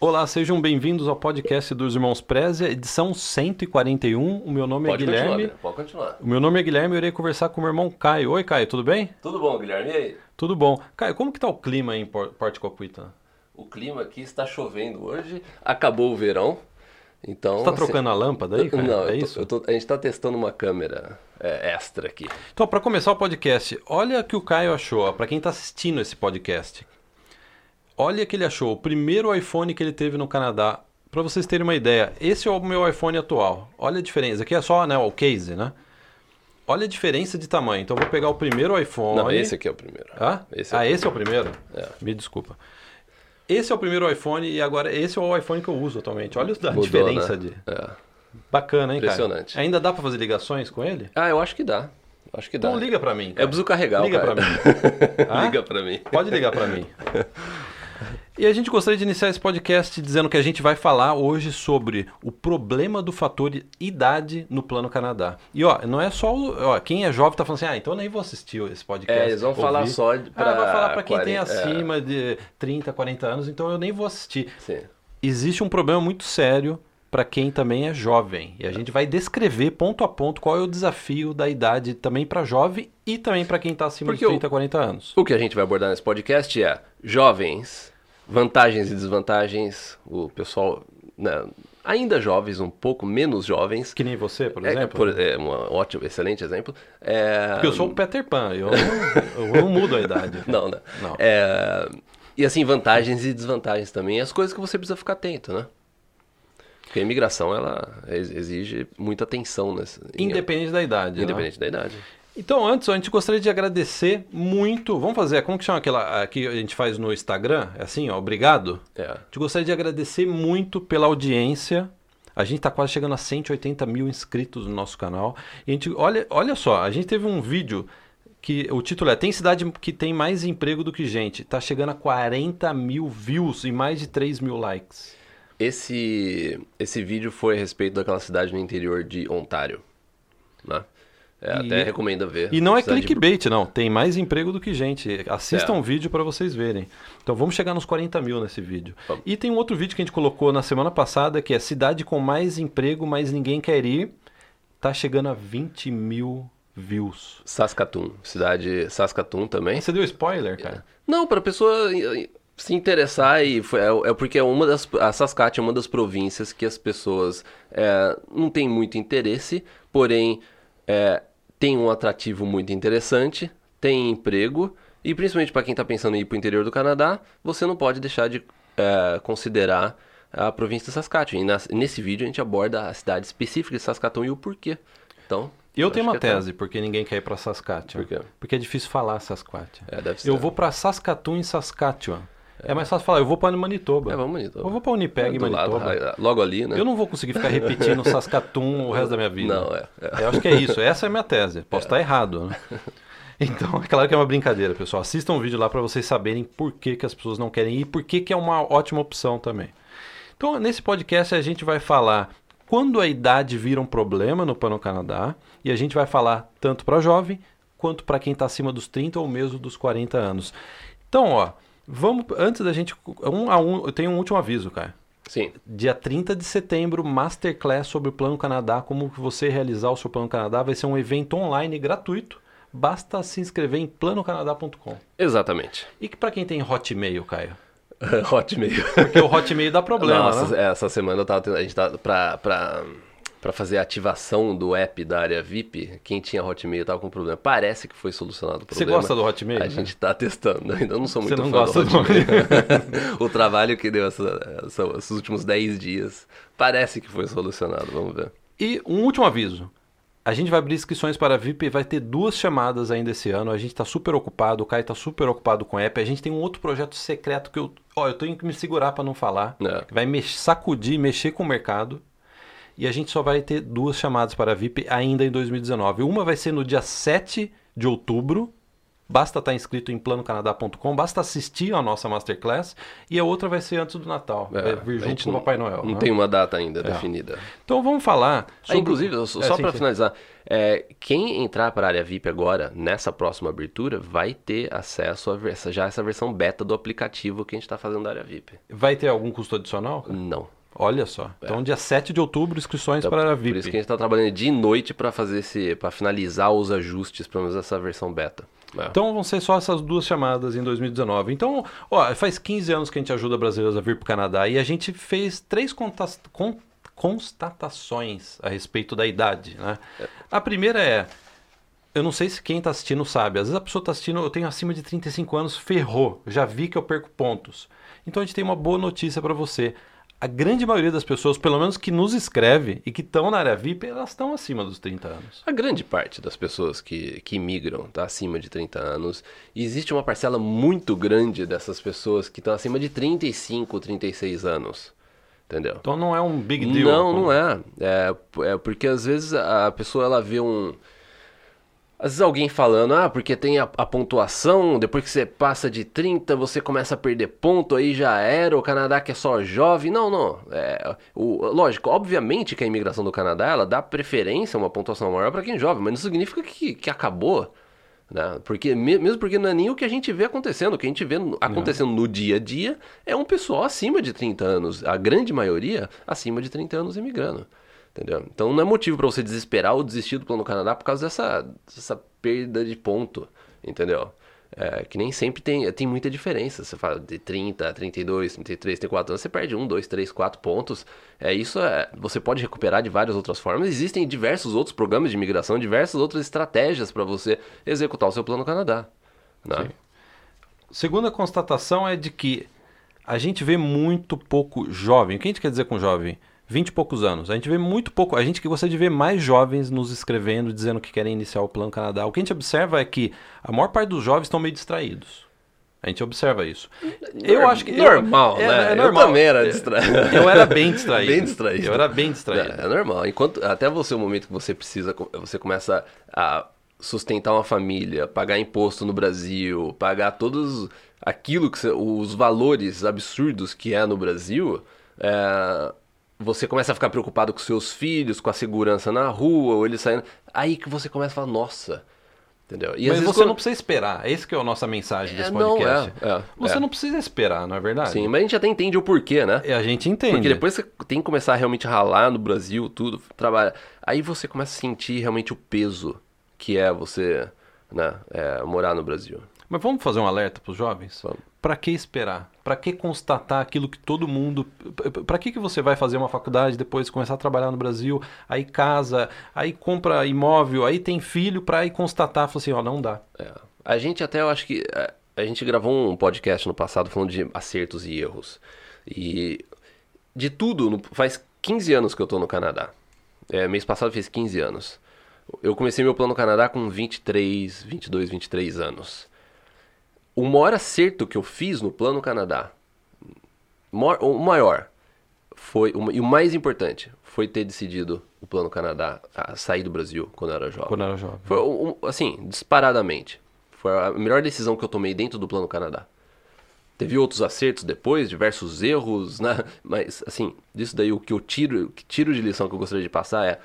Olá, sejam bem-vindos ao podcast dos Irmãos Prézia, edição 141. O meu nome Pode é Guilherme. continuar, pode continuar. O meu nome é Guilherme e eu irei conversar com o meu irmão Caio. Oi, Caio, tudo bem? Tudo bom, Guilherme? E aí? Tudo bom. Caio, como que tá o clima aí em Por- Porto Copuita? O clima aqui está chovendo hoje, acabou o verão, então... Você tá assim, trocando a lâmpada aí, Caio? Não, é tô- isso? tô- a gente está testando uma câmera é, extra aqui. Então, para começar o podcast, olha o que o Caio achou, para quem tá assistindo esse podcast. Olha que ele achou, o primeiro iPhone que ele teve no Canadá. Para vocês terem uma ideia, esse é o meu iPhone atual. Olha a diferença. Aqui é só né, o case, né? Olha a diferença de tamanho. Então, eu vou pegar o primeiro iPhone. Não, esse aqui é o primeiro. Hã? Esse é ah, o esse é o primeiro? É. Me desculpa. Esse é o primeiro iPhone e agora esse é o iPhone que eu uso atualmente. Olha a Mudou, diferença né? de. É. Bacana, hein, cara? Impressionante. Ainda dá pra fazer ligações com ele? Ah, eu acho que dá. Acho que dá. Então liga pra mim. Eu cara. preciso carregar Liga o pra cara. mim. Hã? Liga pra mim. Pode ligar pra mim. E a gente gostaria de iniciar esse podcast dizendo que a gente vai falar hoje sobre o problema do fator idade no Plano Canadá. E ó, não é só o, ó, quem é jovem tá falando assim: "Ah, então eu nem vou assistir esse podcast". É, eles vão falar ouvir. só de- Ah, vai falar pra quem tem 40, é. acima de 30, 40 anos, então eu nem vou assistir. Sim. Existe um problema muito sério para quem também é jovem. E a gente vai descrever ponto a ponto qual é o desafio da idade também para jovem e também para quem está acima Porque de o- 30, 40 anos. O que a gente vai abordar nesse podcast é jovens, vantagens e desvantagens, o pessoal né, ainda jovens, um pouco menos jovens. Que nem você, por É, exemplo. por- é um ótimo, excelente exemplo. É, Porque eu sou o Peter Pan, eu não, eu não mudo a idade. Não, né? Não. É, E assim, vantagens e desvantagens também, as coisas que você precisa ficar atento, né? Porque a imigração, ela ex- exige muita atenção, nessa, Independente da idade. né? independente da idade. Então, antes, a gente gostaria de agradecer muito. Vamos fazer, como que chama aquela que a gente faz no Instagram? É assim, ó, obrigado. É. A gente gostaria de agradecer muito pela audiência. A gente está quase chegando a 180 mil inscritos no nosso canal. E a gente, olha, olha só, a gente teve um vídeo que o título é Tem cidade que tem mais emprego do que gente. Tá chegando a 40 mil views e mais de 3 mil likes. Esse, esse vídeo foi a respeito daquela cidade no interior de Ontário. Né? É, E- até recomendo ver. E não é Cidade de- clickbait, não. Tem mais emprego do que gente. Assistam É. o vídeo para vocês verem. Então vamos chegar nos 40 mil nesse vídeo. Vamos. E tem um outro vídeo que a gente colocou na semana passada, que é Cidade com mais emprego, mas ninguém quer ir. Tá chegando a 20 mil views. Saskatoon, cidade Saskatoon também. Você deu spoiler, cara? Não, para a pessoa eh, se interessar e foi, é, é porque é uma das a Saskatchewan é uma das províncias que as pessoas é, não têm muito interesse, porém é, tem um atrativo muito interessante, tem emprego e principalmente para quem está pensando em ir para o interior do Canadá, você não pode deixar de é, considerar a província de Saskatchewan. E nas- nesse vídeo a gente aborda a cidade específica de Saskatoon e o porquê. Então, Eu tenho uma é tese, porque ninguém quer ir pra Saskatchewan. Por quê? Porque é difícil falar Saskatchewan. É, deve ser. Eu vou pra Saskatoon em Saskatchewan. É. mais fácil falar, eu vou pra Manitoba. É, vamos Manitoba. Eu vou pra Winnipeg, É, do lado, Manitoba. logo ali, né? Eu não vou conseguir ficar repetindo Saskatoon o resto da minha vida. Não, é, é. Eu acho que é isso. Essa é a minha tese. Posso estar errado, né? Então, é claro que é uma brincadeira, pessoal. Assistam o vídeo lá para vocês saberem por que, que as pessoas não querem ir e por que, que é uma ótima opção também. Então, nesse podcast a gente vai falar quando a idade vira um problema no Pano Canadá e a gente vai falar tanto para jovem quanto para quem está acima dos 30 ou mesmo dos 40 anos. Então, ó, vamos antes da gente um a um, eu tenho um último aviso, cara. Sim. Dia 30 de setembro, Masterclass sobre o Plano Canadá, como você realizar o seu Plano Canadá. Vai ser um evento online gratuito. Basta se inscrever em planocanadá.com. Exatamente. E que para quem tem Hotmail, Caio? Hotmail. Porque o Hotmail dá problema, Nossa, né? essa semana eu tava tendo, a gente tá pra, pra, pra fazer a ativação do app da área VIP, quem tinha Hotmail tava com problema. Parece que foi solucionado o Você problema. gosta do Hotmail? A gente tá testando, ainda não sou Você muito não fã gosta do do Hotmail. o trabalho que deu essa- essa- esses últimos 10 dias, parece que foi solucionado, vamos ver. E um último aviso. A gente vai abrir inscrições para a VIP e vai ter duas chamadas ainda esse ano. A gente está super ocupado, o Caio está super ocupado com a app. A gente tem um outro projeto secreto que eu, ó, eu tenho que me segurar para não falar. É. Vai mex- sacudir, mexer com o mercado. E a gente só vai ter duas chamadas para a VIP ainda em 2019. Uma vai ser no dia 7 de outubro basta estar inscrito em planocanadá.com, basta assistir a nossa Masterclass e a outra vai ser antes do Natal, É, vai vir junto do Papai Noel. Não né? tem uma data ainda definida. Então vamos falar Ah, sobre... inclusive, só, É, só para finalizar, é, quem entrar para a área VIP agora, nessa próxima abertura, vai ter acesso a vers- já essa versão beta do aplicativo que a gente está fazendo da área VIP. Vai ter algum custo adicional? Não. Olha só. Então, dia 7 de outubro, inscrições para a É. Então, Por VIP. isso que a gente está trabalhando de noite para fazer esse, para finalizar os ajustes, pelo menos essa versão beta. É. Então vão ser só essas duas chamadas em 2019. Então, ó, faz 15 anos que a gente ajuda brasileiros a vir para o Canadá e a gente fez três contas- con- constatações a respeito da idade. Né? A primeira é. Eu não sei se quem está assistindo sabe. Às vezes a pessoa está assistindo, eu tenho acima de 35 anos, ferrou. Já vi que eu perco pontos. Então a gente tem uma boa notícia para você. A grande maioria das pessoas, pelo menos que nos escreve e que estão na área VIP, elas estão acima dos 30 anos. A grande parte das pessoas que, que migram está acima de 30 anos. E existe uma parcela muito grande dessas pessoas que estão acima de 35, 36 anos. Entendeu? Então não é um big deal. Não, não é. é. É porque às vezes a pessoa ela vê um. Às vezes alguém falando, ah, porque tem a, a pontuação, depois que você passa de 30, você começa a perder ponto, aí já era, o Canadá que é só jovem. Não, não. É, o, lógico, obviamente que a imigração do Canadá, ela dá preferência, uma pontuação maior para quem é jovem, mas não significa que, que acabou. Né? Porque, me- mesmo porque não é nem o que a gente vê acontecendo. O que a gente vê acontecendo no dia a dia é um pessoal acima de 30 anos. A grande maioria acima de 30 anos imigrando. Entendeu? Então não é motivo para você desesperar ou desistir do plano Canadá por causa dessa, dessa perda de ponto. Entendeu? É, que nem sempre tem, tem muita diferença. Você fala de 30, 32, 33, 34 anos, você perde 1, 2, 3, 4 pontos. É, isso é, você pode recuperar de várias outras formas. Existem diversos outros programas de imigração, diversas outras estratégias para você executar o seu plano Canadá. Né? Segunda constatação é de que a gente vê muito pouco jovem. O que a gente quer dizer com jovem? 20 e poucos anos. A gente vê muito pouco. A gente que gostaria de ver mais jovens nos escrevendo, dizendo que querem iniciar o Plano Canadá. O que a gente observa é que a maior parte dos jovens estão meio distraídos. A gente observa isso. Eu acho que. eu- Normal, é, né? É normal. Eu também era distraído. Eu era bem distraído. Bem distraído. Eu era bem distraído. É, é normal. Enquanto até você o momento que você precisa, você começa a sustentar uma família, pagar imposto no Brasil, pagar todos aquilo que os valores absurdos que é no Brasil, é, você começa a ficar preocupado com seus filhos, com a segurança na rua, ou eles saindo. Aí que você começa a falar, nossa. Entendeu? E Mas você quando- não precisa esperar. Essa que é a nossa mensagem desse É, não, podcast. é, é, você é. não precisa esperar, não é verdade? Sim, mas a gente até entende o porquê, né? E a gente entende. Porque depois você tem que começar a realmente ralar no Brasil, tudo, trabalhar. Aí você começa a sentir realmente o peso que é você né, é, morar no Brasil. Mas vamos fazer um alerta para os jovens? Para que esperar? Para que constatar aquilo que todo mundo. Para que, que você vai fazer uma faculdade depois começar a trabalhar no Brasil, aí casa, aí compra imóvel, aí tem filho para ir constatar, falar assim, ó, não dá. É. A gente até, eu acho que. é, A gente gravou um podcast no passado falando de acertos e erros. E de tudo, faz 15 anos que eu tô no Canadá. É, mês passado fez 15 anos. Eu comecei meu plano no Canadá com 23, 22, 23 anos. O maior acerto que eu fiz no plano Canadá, o maior, foi, e o mais importante, foi ter decidido o plano Canadá sair do Brasil quando eu era jovem. Quando eu era jovem. Foi, um- assim, disparadamente. Foi a melhor decisão que eu tomei dentro do Plano Canadá. Teve outros acertos depois, diversos erros, né? Mas, assim, disso daí o que eu tiro, o que tiro de lição que eu gostaria de passar é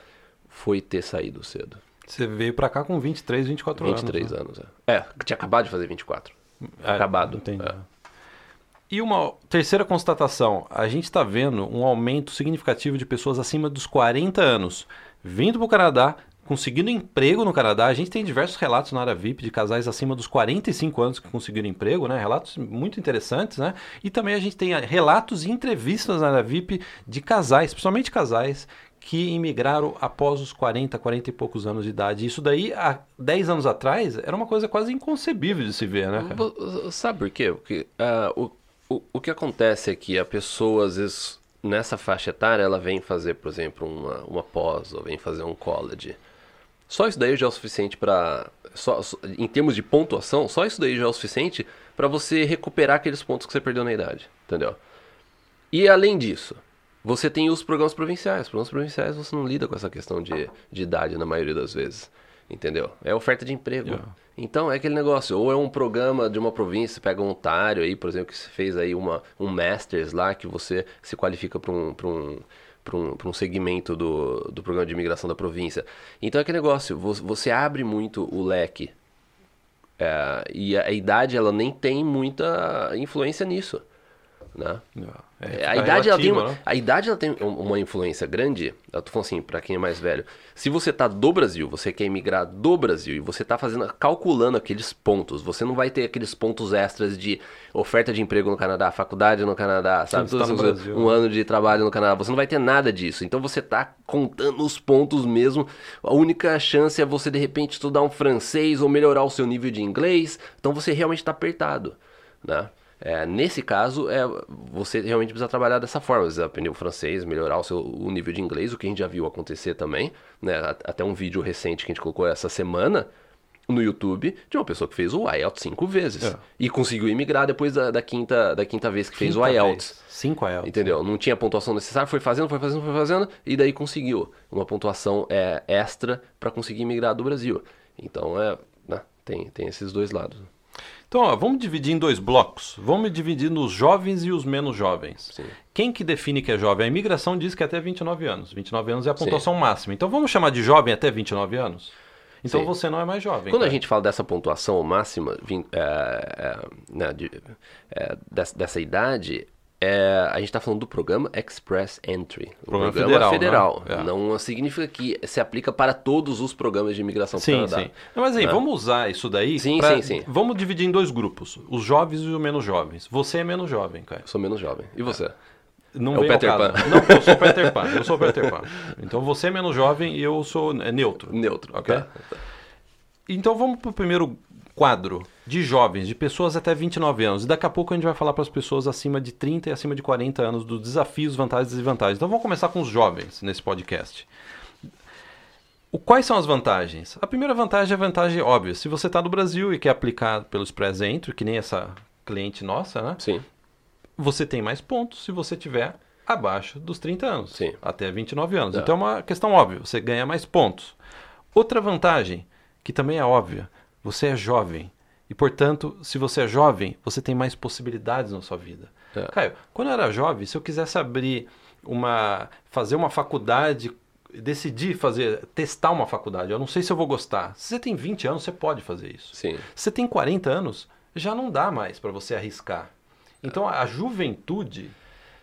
foi ter saído cedo. Você veio para cá com 23, 24 23 anos. anos, é. É, tinha acabado de fazer 24. É, Acabado. Entendi. É. E uma terceira constatação: a gente está vendo um aumento significativo de pessoas acima dos 40 anos vindo para o Canadá, conseguindo emprego no Canadá. A gente tem diversos relatos na área VIP de casais acima dos 45 anos que conseguiram emprego, né? Relatos muito interessantes, né? E também a gente tem ah, relatos e entrevistas na área VIP de casais, principalmente casais que imigraram após os 40, 40 e poucos anos de idade. Isso daí, há 10 anos atrás, era uma coisa quase inconcebível de se ver, né, cara? Sabe por quê? Porque ah, o, o, o que acontece é que a pessoa, às vezes, nessa faixa etária, ela vem fazer, por exemplo, uma, uma pós ou vem fazer um college. Só isso daí já é o suficiente para. Em termos de pontuação, só isso daí já é o suficiente para você recuperar aqueles pontos que você perdeu na idade. Entendeu? E além disso, você tem os programas provinciais. Os programas provinciais você não lida com essa questão de, de idade na maioria das vezes. Entendeu? É oferta de emprego. Yeah. Então é aquele negócio, ou é um programa de uma província, pega um otário aí, por exemplo, que você fez aí uma, um Masters lá, que você se qualifica para um, pra um, pra um, pra um segmento do, do programa de imigração da província. Então é aquele negócio, vo- você abre muito o leque. É, e a, a idade, ela nem tem muita influência nisso. Né? É, É, a, idade, ela tem, relativa, uma- né? a idade ela tem um- uma influência grande. Eu tô falando assim, pra quem é mais velho. Se você tá do Brasil, você quer emigrar do Brasil e você tá fazendo, calculando aqueles pontos, você não vai ter aqueles pontos extras de oferta de emprego no Canadá, faculdade no Canadá, sabe? Tudo no Brasil, um né? ano de trabalho no Canadá. Você não vai ter nada disso. Então você tá contando os pontos mesmo. A única chance é você de repente estudar um francês ou melhorar o seu nível de inglês. Então você realmente tá apertado, né? É, nesse caso, é, você realmente precisa trabalhar dessa forma, precisa aprender o francês, melhorar o seu o nível de inglês, o que a gente já viu acontecer também, né? Até um vídeo recente que a gente colocou essa semana no YouTube de uma pessoa que fez o IELTS cinco vezes É. e conseguiu imigrar depois da, da quinta, da quinta vez que fez o IELTS. vez. Cinco IELTS. Entendeu? Não tinha pontuação necessária, foi fazendo, foi fazendo, foi fazendo, e daí conseguiu uma pontuação é, extra para conseguir migrar do Brasil. Então, é, né, tem, tem esses dois lados. Então, ó, vamos dividir em dois blocos. Vamos dividir nos jovens e os menos jovens. Sim. Quem que define que é jovem? A imigração diz que é até 29 anos. 29 anos é a Sim. pontuação máxima. Então, vamos chamar de jovem até 29 anos? Então, Sim. você não é mais jovem. Quando a cara. gente fala dessa pontuação máxima, vim- é, é, né, de- é, dessa, dessa idade, é, a gente está falando do programa Express Entry. O Programa programa federal, federal. né? É. Não significa que se aplica para todos os programas de imigração Sim, Canadá. sim. Não, mas aí, Né? vamos usar isso daí Sim, pra- sim, sim. Vamos dividir em dois grupos. Os jovens e os menos jovens. Você é menos jovem, cara. Eu sou menos jovem. E você? Não É o Peter. Pan. Não, eu sou Peter Pan. Eu sou Peter Pan. Então, você é menos jovem e eu sou é, neutro. Neutro. Ok? Tá. Então vamos para o primeiro quadro de jovens, de pessoas até 29 anos. E daqui a pouco a gente vai falar para as pessoas acima de 30 e acima de 40 anos dos desafios, vantagens e desvantagens. Então vamos começar com os jovens nesse podcast. O, quais são as vantagens? A primeira vantagem é a vantagem óbvia. Se você está no Brasil e quer aplicar pelo Express Entry, que nem essa cliente nossa, né? Sim. Você tem mais pontos se você tiver abaixo dos 30 anos, Sim. até 29 anos. Tá. Então é uma questão óbvia, você ganha mais pontos. Outra vantagem, que também é óbvia, você é jovem. E, portanto, se você é jovem, você tem mais possibilidades na sua vida. É. Caio, quando eu era jovem, se eu quisesse abrir uma. fazer uma faculdade, decidir fazer, testar uma faculdade, eu não sei se eu vou gostar. Se você tem 20 anos, você pode fazer isso. Sim. Se você tem 40 anos, já não dá mais para você arriscar. Então a juventude,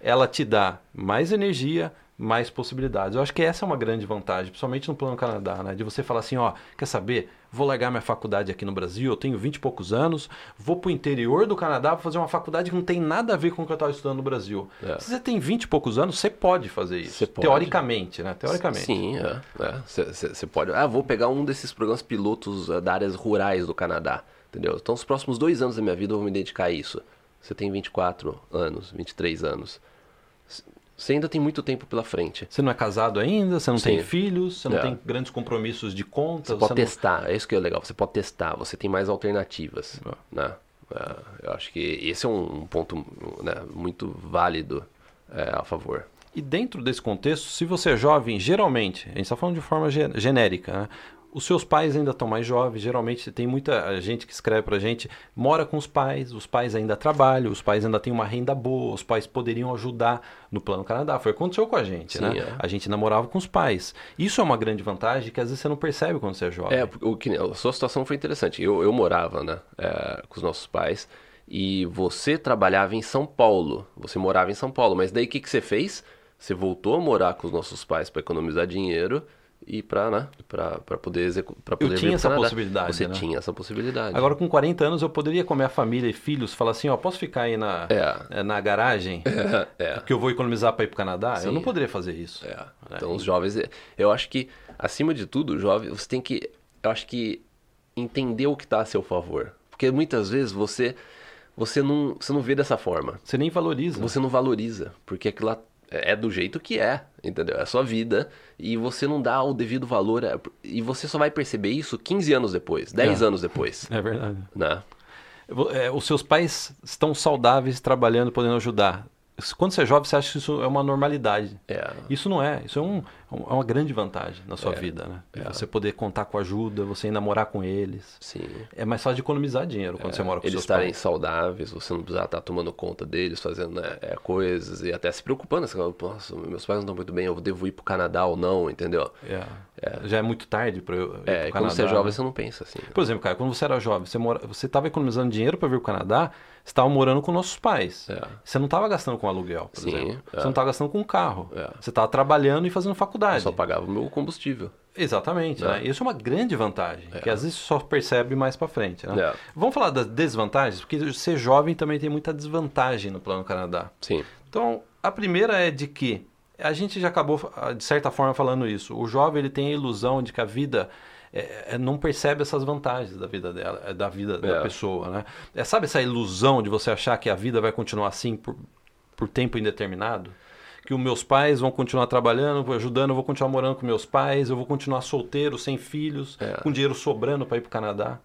ela te dá mais energia, mais possibilidades. Eu acho que essa é uma grande vantagem, principalmente no plano Canadá, né? De você falar assim, ó, quer saber? Vou largar minha faculdade aqui no Brasil, eu tenho 20 e poucos anos, vou pro interior do Canadá para fazer uma faculdade que não tem nada a ver com o que eu estava estudando no Brasil. É. Se você tem 20 e poucos anos, você pode fazer isso. Você pode. Teoricamente, né? Teoricamente. Sim, Você pode. Ah, vou pegar um desses programas pilotos ah, da áreas rurais do Canadá. Entendeu? Então, os próximos dois anos da minha vida eu vou me dedicar a isso. Você tem 24 anos, 23 anos. Você ainda tem muito tempo pela frente. Você não é casado ainda, você não tem Sim. filhos, você não É. tem grandes compromissos de conta. Você pode testar, é isso que é legal. Você pode testar, você tem mais alternativas. É. Né? É, eu acho que esse é um, ponto né, muito válido é, a favor. E dentro desse contexto, se você é jovem, geralmente, a gente está falando de forma ge- genérica, né? Os seus pais ainda estão mais jovens, geralmente tem muita gente que escreve pra gente, mora com os pais, os pais ainda trabalham, os pais ainda têm uma renda boa, os pais poderiam ajudar no Plano Canadá. Foi o que aconteceu com a gente, Sim, né? é. A gente namorava com os pais. Isso é uma grande vantagem que às vezes você não percebe quando você é jovem. É, o que, a sua situação foi interessante. Eu, eu morava né, é, com os nossos pais e você trabalhava em São Paulo. Você morava em São Paulo, mas daí o que, que você fez? Você voltou a morar com os nossos pais para economizar dinheiro e para né, pra, pra poder, execu pra poder vir tinha essa Canadá. possibilidade, Você né? tinha essa possibilidade. Agora, com 40 anos, eu poderia com a minha família e filhos falar assim, ó, posso ficar aí na, É. eh, na garagem, é. que eu vou economizar para ir pro Canadá? Eu Sim. não poderia fazer isso. É. Então, os jovens, eu acho que, acima de tudo, jovem, você tem que, eu acho que, entender o que está a seu favor. Porque muitas vezes você, você, não, você não vê dessa forma. Você nem valoriza. Você não valoriza, porque aquilo lá é do jeito que é, entendeu? É a sua vida e você não dá o devido valor. é- E você só vai perceber isso 15 anos depois, 10 É. anos depois, É verdade. né? É, os seus pais estão saudáveis, trabalhando, podendo ajudar. Quando você é jovem, você acha que isso é uma normalidade. É. Isso não é. Isso é, um, é uma grande vantagem na sua É. vida, né? É. Você poder contar com ajuda, você ir namorar com eles. Sim. É mais fácil de economizar dinheiro quando você mora com Eles seus estarem saudáveis, você não precisar estar tomando conta deles, fazendo né, é, coisas e até se preocupando. Você fala, Nossa, meus pais não estão muito bem, eu devo ir pro Canadá ou não, entendeu? É. Já é muito tarde para eu ir É, pro e quando você é Canadá, jovem, né? você não pensa assim. Por exemplo, cara, quando você era jovem, você mora, você estava economizando dinheiro para vir pro Canadá, você estava morando com nossos pais. É. Você não estava gastando com aluguel, por Sim, exemplo. é. Você não estava gastando com carro. É. Você estava trabalhando e fazendo Eu faculdade. só pagava o meu combustível. Exatamente, É. né? Isso é uma grande vantagem, que às vezes só percebe mais pra frente, né? É. Vamos falar das desvantagens, porque ser jovem também tem muita desvantagem no Plano Canadá. Sim. Então, a primeira é de que a gente já acabou de certa forma falando isso. O jovem ele tem a ilusão de que a vida é, é, não percebe essas vantagens da vida dela, é, da vida da É. pessoa, né? É, sabe essa ilusão de você achar que a vida vai continuar assim por, por tempo indeterminado? Que os meus pais vão continuar trabalhando, ajudando, eu vou continuar morando com meus pais, eu vou continuar solteiro, sem filhos, É. com dinheiro sobrando para ir para o Canadá.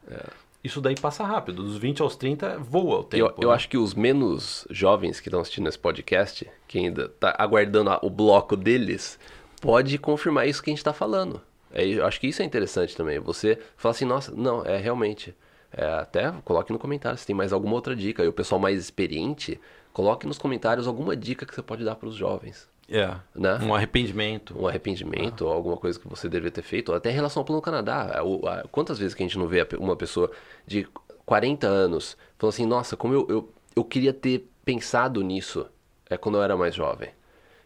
Isso daí passa rápido, dos 20 aos 30 voa o tempo. Eu, eu né? acho que os menos jovens que estão assistindo esse podcast, que ainda tá aguardando o bloco deles, pode confirmar isso que a gente está falando. É, eu acho que isso é interessante também. Você fala assim, nossa, não, é realmente. É, até coloque no comentário se tem mais alguma outra dica. E o pessoal mais experiente, coloque nos comentários alguma dica que você pode dar para os jovens. É, Né? um arrependimento. Um arrependimento, ou alguma coisa que você deveria ter feito, até em relação ao Plano Canadá. É, Quantas vezes que a gente não vê uma pessoa de 40 anos falando assim, nossa, como eu, eu, eu queria ter pensado nisso é, quando eu era mais jovem.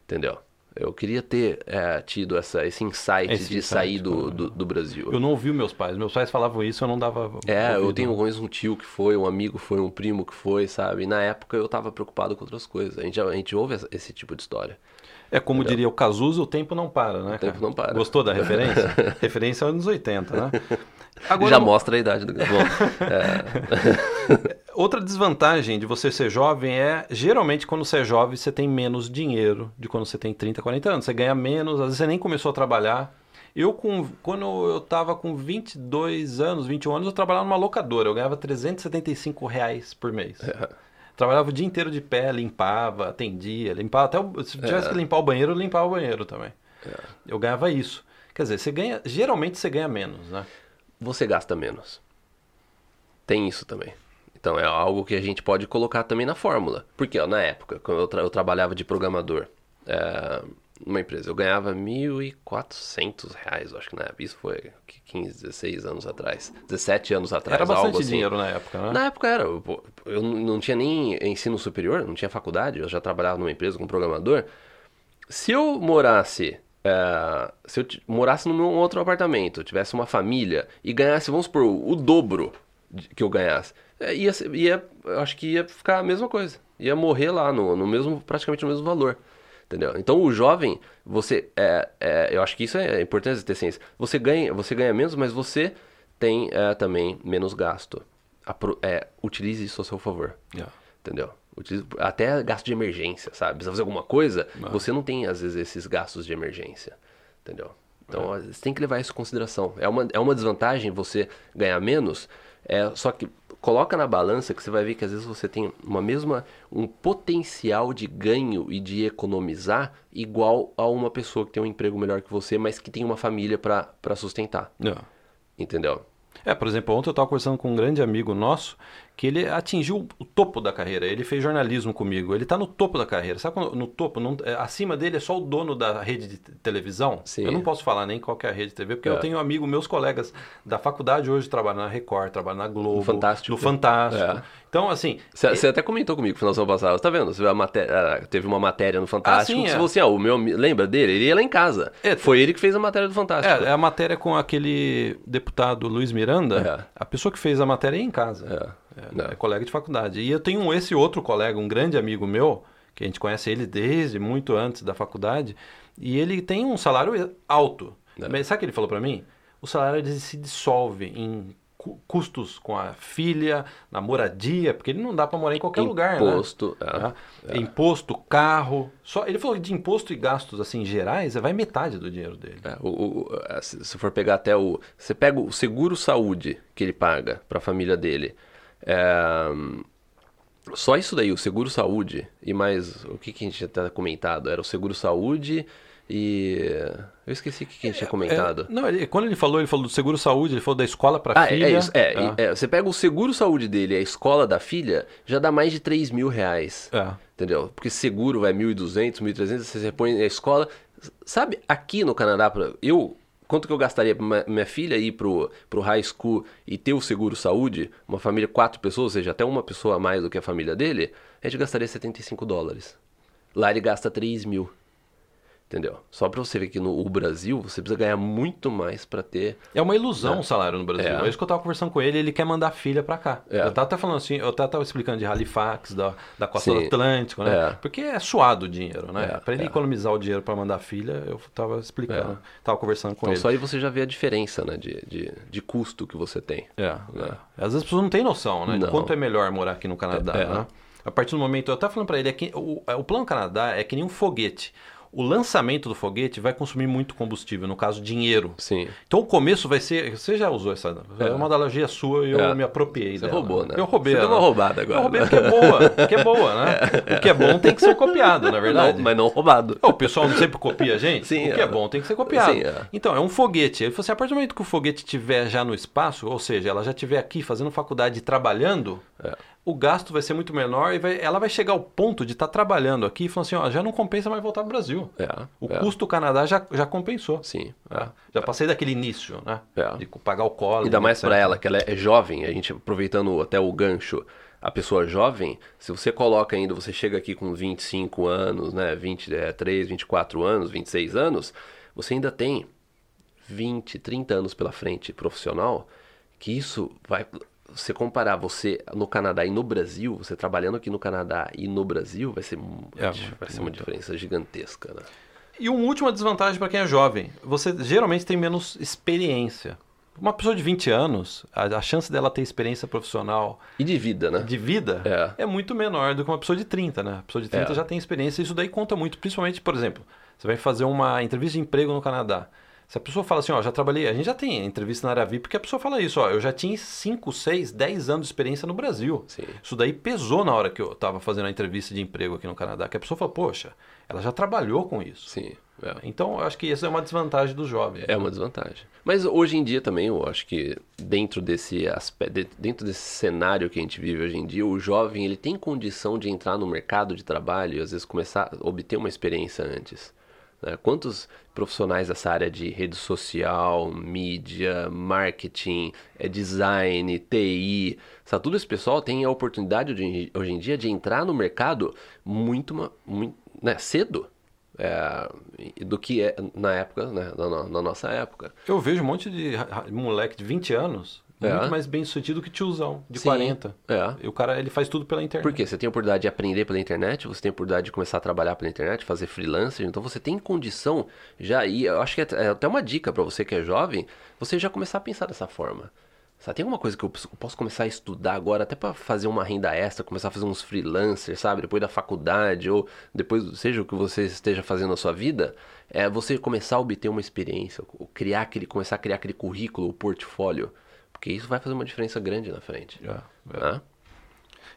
Entendeu? Eu queria ter é, tido essa, esse insight Esse de insight, sair do, né? do, do Brasil. Eu não ouvi meus pais. Meus pais falavam isso, eu não dava. É, eu ouvido. tenho talvez um tio que foi, um amigo que foi, um primo que foi, sabe? E na época eu tava preocupado com outras coisas. A gente, a gente ouve esse tipo de história. É como diria o Cazuza, o tempo não para, né? O tempo cara? não para. Gostou da referência? referência anos 80, né? Já mostra a idade do. Bom, é, Outra desvantagem de você ser jovem é, geralmente, quando você é jovem, você tem menos dinheiro de quando você tem 30, 40 anos. Você ganha menos, às vezes você nem começou a trabalhar. Eu, com, quando eu tava com 22 anos, 21 anos, eu trabalhava numa locadora. Eu ganhava 375 reais por mês. Trabalhava o dia inteiro de pé, limpava, atendia, limpava até o, se tivesse que limpar o banheiro, eu limpava o banheiro também. Eu ganhava isso. Quer dizer, você ganha, geralmente você ganha menos, né? Você gasta menos. Tem isso também. Então é algo que a gente pode colocar também na fórmula. Porque ó, na época, quando eu, tra- eu trabalhava de programador é, numa empresa, eu ganhava 1.400 reais, eu acho que na época. Isso foi 15, 16 anos atrás. 17 anos atrás, Era bastante algo assim. dinheiro na época, né? Na época era. Eu, eu não não tinha nem ensino superior, não tinha faculdade, eu já trabalhava numa empresa como programador. Se eu morasse. É, se eu morasse num outro apartamento, tivesse uma família e ganhasse, vamos supor, o dobro que eu ganhasse, é, ia, ia, acho que ia ficar a mesma coisa. Ia morrer lá no, no mesmo, praticamente no mesmo valor. Entendeu? Então o jovem, você. É, é, eu acho que isso é importante de ter ciência. Você ganha, você ganha menos, mas você tem é, também menos gasto. Apro- é, utilize isso a seu favor. Yeah. Entendeu? Utilize, até gasto de emergência, sabe? Precisa fazer alguma coisa, você não tem, às vezes, esses gastos de emergência. Entendeu? Então, você tem que levar isso em consideração. É uma, é uma desvantagem você ganhar menos, é, só que coloca na balança que você vai ver que às vezes você tem uma mesma um potencial de ganho e de economizar igual a uma pessoa que tem um emprego melhor que você, mas que tem uma família para sustentar. Yeah. Entendeu? É, por exemplo, ontem eu estava conversando com um grande amigo nosso que ele atingiu o topo da carreira. Ele fez jornalismo comigo. Ele está no topo da carreira. Sabe quando no topo? Não, é, acima dele é só o dono da rede de te- televisão? Sim. Eu não posso falar nem qual é a rede de TV, porque É. eu tenho amigo, meus colegas da faculdade hoje trabalham na Record, trabalham na Globo, No Fantástico. no Fantástico. É. Então, assim, Você você até comentou comigo no final do ano passado, tá vendo? Você matéria, ah, teve uma matéria no Fantástico. Ah, sim, que é. você falou assim, ó, o meu, lembra dele? Ele ia lá em casa. É. Foi ele que fez a matéria do Fantástico. é, é a matéria com aquele deputado Luiz Miranda. É. A pessoa que fez a matéria é em casa. É. É, é colega de faculdade. E eu tenho esse outro colega, um grande amigo meu, que a gente conhece ele desde muito antes da faculdade, e ele tem um salário alto. É. Mas sabe o que ele falou pra mim? O salário se dissolve em cu- custos com a filha, na moradia, porque ele não dá pra morar em qualquer lugar, né? Imposto, é. Tá? Imposto, carro. Só, ele falou que de imposto e gastos assim gerais, vai metade do dinheiro dele. É, o, o- se se for pegar até o. Você pega o seguro saúde que ele paga para a família dele. É, Só isso daí, o seguro saúde e mais o que, que a gente tinha comentado? Era o seguro saúde e eu esqueci o que, a gente tinha comentado. É, não, ele- quando ele falou, ele falou do seguro saúde, ele falou da escola para Ah, é, filha. é isso. É, É. e- é, você pega o seguro saúde dele e a escola da filha, já dá mais de 3 mil reais. É. Entendeu? Porque seguro vai 1.200, 1.300, você põe na escola. Sabe, aqui no Canadá, eu. Quanto que eu gastaria minha- minha filha ir pro, pro high school e ter o seguro saúde, uma família quatro pessoas, ou seja, até uma pessoa a mais do que a família dele, a gente gastaria 75 dólares. Lá ele gasta 3 mil. Entendeu? Só pra você ver que no Brasil você precisa ganhar muito mais pra ter. É uma ilusão o salário no Brasil. É. É. isso que eu tava conversando com ele, ele quer mandar a filha pra cá. É. Eu tava até falando assim, eu tava, tava explicando de Halifax, da, da costa do Sim. Atlântico, né? É. Porque é suado o dinheiro, né? É, Pra ele é. economizar o dinheiro pra mandar a filha, eu tava explicando. Tava conversando com Então ele. só aí você já vê a diferença, né? De, de, de custo que você tem. É, é. Às vezes as pessoas não têm noção, né? De Não. quanto é melhor morar aqui no Canadá, É. né? A partir do momento, eu até falando pra ele, é que o, o plano Canadá é que nem um foguete. O lançamento do foguete vai consumir muito combustível, no caso, dinheiro. Sim. Então o começo vai ser. Você já usou essa. É uma analogia sua e eu É. me apropriei Você dela. roubou, né? Eu roubei. Você deu ela. uma roubada agora, Eu roubei né? porque é boa. Porque é boa, né? O que é bom tem que ser copiado, na verdade. Não, mas não roubado. O pessoal não sempre copia a gente? Sim, o que é. é. bom tem que ser copiado. Sim, é. Então, é um foguete. Ele falou assim: a partir do momento que o foguete estiver já no espaço, ou seja, ela já estiver aqui fazendo faculdade e trabalhando, É. o gasto vai ser muito menor e vai- ela vai chegar ao ponto de estar trabalhando aqui e falando assim: ó, já não compensa mais voltar para o Brasil. É, O é. custo do Canadá já, já compensou. Sim. É. Já passei daquele início, né? É. De pagar o colo. Ainda mais etc. pra ela, que ela é jovem, a gente aproveitando até o gancho, a pessoa jovem, se você coloca ainda, você chega aqui com 25 anos, né, 23, 24 anos, 26 anos, você ainda tem 20, 30 anos pela frente profissional, que isso vai você comparar você no Canadá e no Brasil, você trabalhando aqui no Canadá e no Brasil, vai ser, É, vai ser uma muito. diferença gigantesca, né? E uma última desvantagem para quem é jovem: você geralmente tem menos experiência. Uma pessoa de 20 anos, a, a chance dela ter experiência profissional E de vida, né? de vida É. é. muito menor do que uma pessoa de 30, né? A pessoa de 30 É. já tem experiência e isso daí conta muito. Principalmente, por exemplo, você vai fazer uma entrevista de emprego no Canadá. Se a pessoa fala assim, ó, já trabalhei, a gente já tem entrevista na área VIP, porque a pessoa fala isso, ó, eu já tinha 5, 6, 10 anos de experiência no Brasil. Sim. Isso daí pesou na hora que eu estava fazendo a entrevista de emprego aqui no Canadá, que a pessoa fala, poxa, ela já trabalhou com isso. Sim. é. Então, eu acho que isso é uma desvantagem dos jovens. É uma desvantagem. Mas hoje em dia também, eu acho que dentro desse aspecto, dentro desse cenário que a gente vive hoje em dia, o jovem ele tem condição de entrar no mercado de trabalho e às vezes começar a obter uma experiência antes. Né? Quantos profissionais dessa área de rede social, mídia, marketing, é design, TI, sabe? todo esse pessoal tem a oportunidade de, hoje em dia de entrar no mercado muito, muito né, cedo. é, do que é na época, né, na, na- na nossa época. Eu vejo um monte de moleque de 20 anos, É. muito mais bem sucedido que tiozão, de Sim, 40. é. E o cara, ele faz tudo pela internet. Por quê? Você tem a oportunidade de aprender pela internet, você tem a oportunidade de começar a trabalhar pela internet, fazer freelancer, então você tem condição já aí, eu acho que é é até uma dica para você que é jovem, você já começar a pensar dessa forma. Sabe, tem alguma coisa que eu posso começar a estudar agora, até para fazer uma renda extra, começar a fazer uns freelancers, sabe? Depois da faculdade, ou depois, seja o que você esteja fazendo na sua vida, é você começar a obter uma experiência, criar aquele, começar a criar aquele currículo, o portfólio. Porque isso vai fazer uma diferença grande na frente. É, é. né?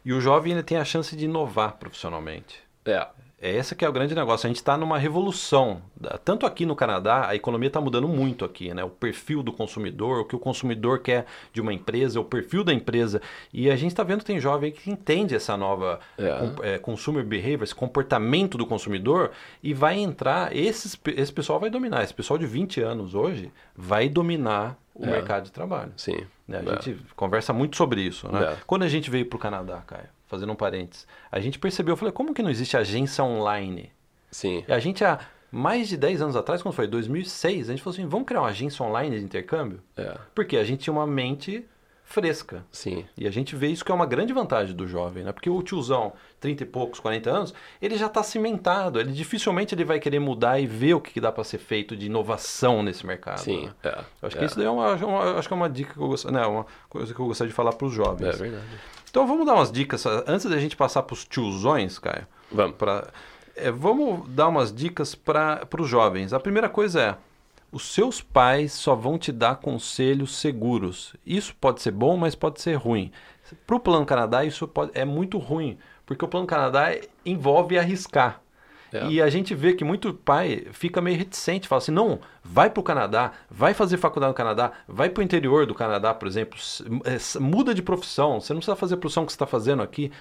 E o jovem ele tem a chance de inovar profissionalmente. É. É esse que é o grande negócio. A gente está numa revolução. Tanto aqui no Canadá, a economia está mudando muito aqui, né? O perfil do consumidor, o que o consumidor quer de uma empresa, o perfil da empresa. E a gente está vendo que tem jovem que entende essa nova É. é, consumer behavior, esse comportamento do consumidor e vai entrar. Esses, esse pessoal vai dominar. Esse pessoal de 20 anos hoje vai dominar o É. mercado de trabalho. Sim. Né? A É. gente conversa muito sobre isso, né? É. Quando a gente veio para o Canadá, Caio, fazendo um parênteses, a gente percebeu, eu falei, como que não existe agência online? Sim. E a gente, há mais de 10 anos atrás, quando foi 2006, a gente falou assim, vamos criar uma agência online de intercâmbio? É. Porque a gente tinha uma mente fresca. Sim. E a gente vê isso que é uma grande vantagem do jovem, né? Porque o tiozão, 30 e poucos, 40 anos, ele já está cimentado. Ele dificilmente ele vai querer mudar e ver o que, que dá para ser feito de inovação nesse mercado. Sim. né? É. Acho é. que isso daí é uma, uma- acho que é uma dica que eu gostaria, né, uma coisa que eu gostaria de falar para os jovens. É verdade. Então vamos dar umas dicas antes da gente passar para os tiozões, Caio. Vamos. Pra, é, vamos dar umas dicas para os jovens. A primeira coisa é: os seus pais só vão te dar conselhos seguros. Isso pode ser bom, mas pode ser ruim. Para o Plano Canadá, isso pode, é muito ruim, porque o Plano Canadá envolve arriscar. É. E a gente vê que muito pai fica meio reticente, fala assim, não, vai para o Canadá, vai fazer faculdade no Canadá, vai para o interior do Canadá, por exemplo, é, muda de profissão, você não precisa fazer a profissão que você está fazendo aqui,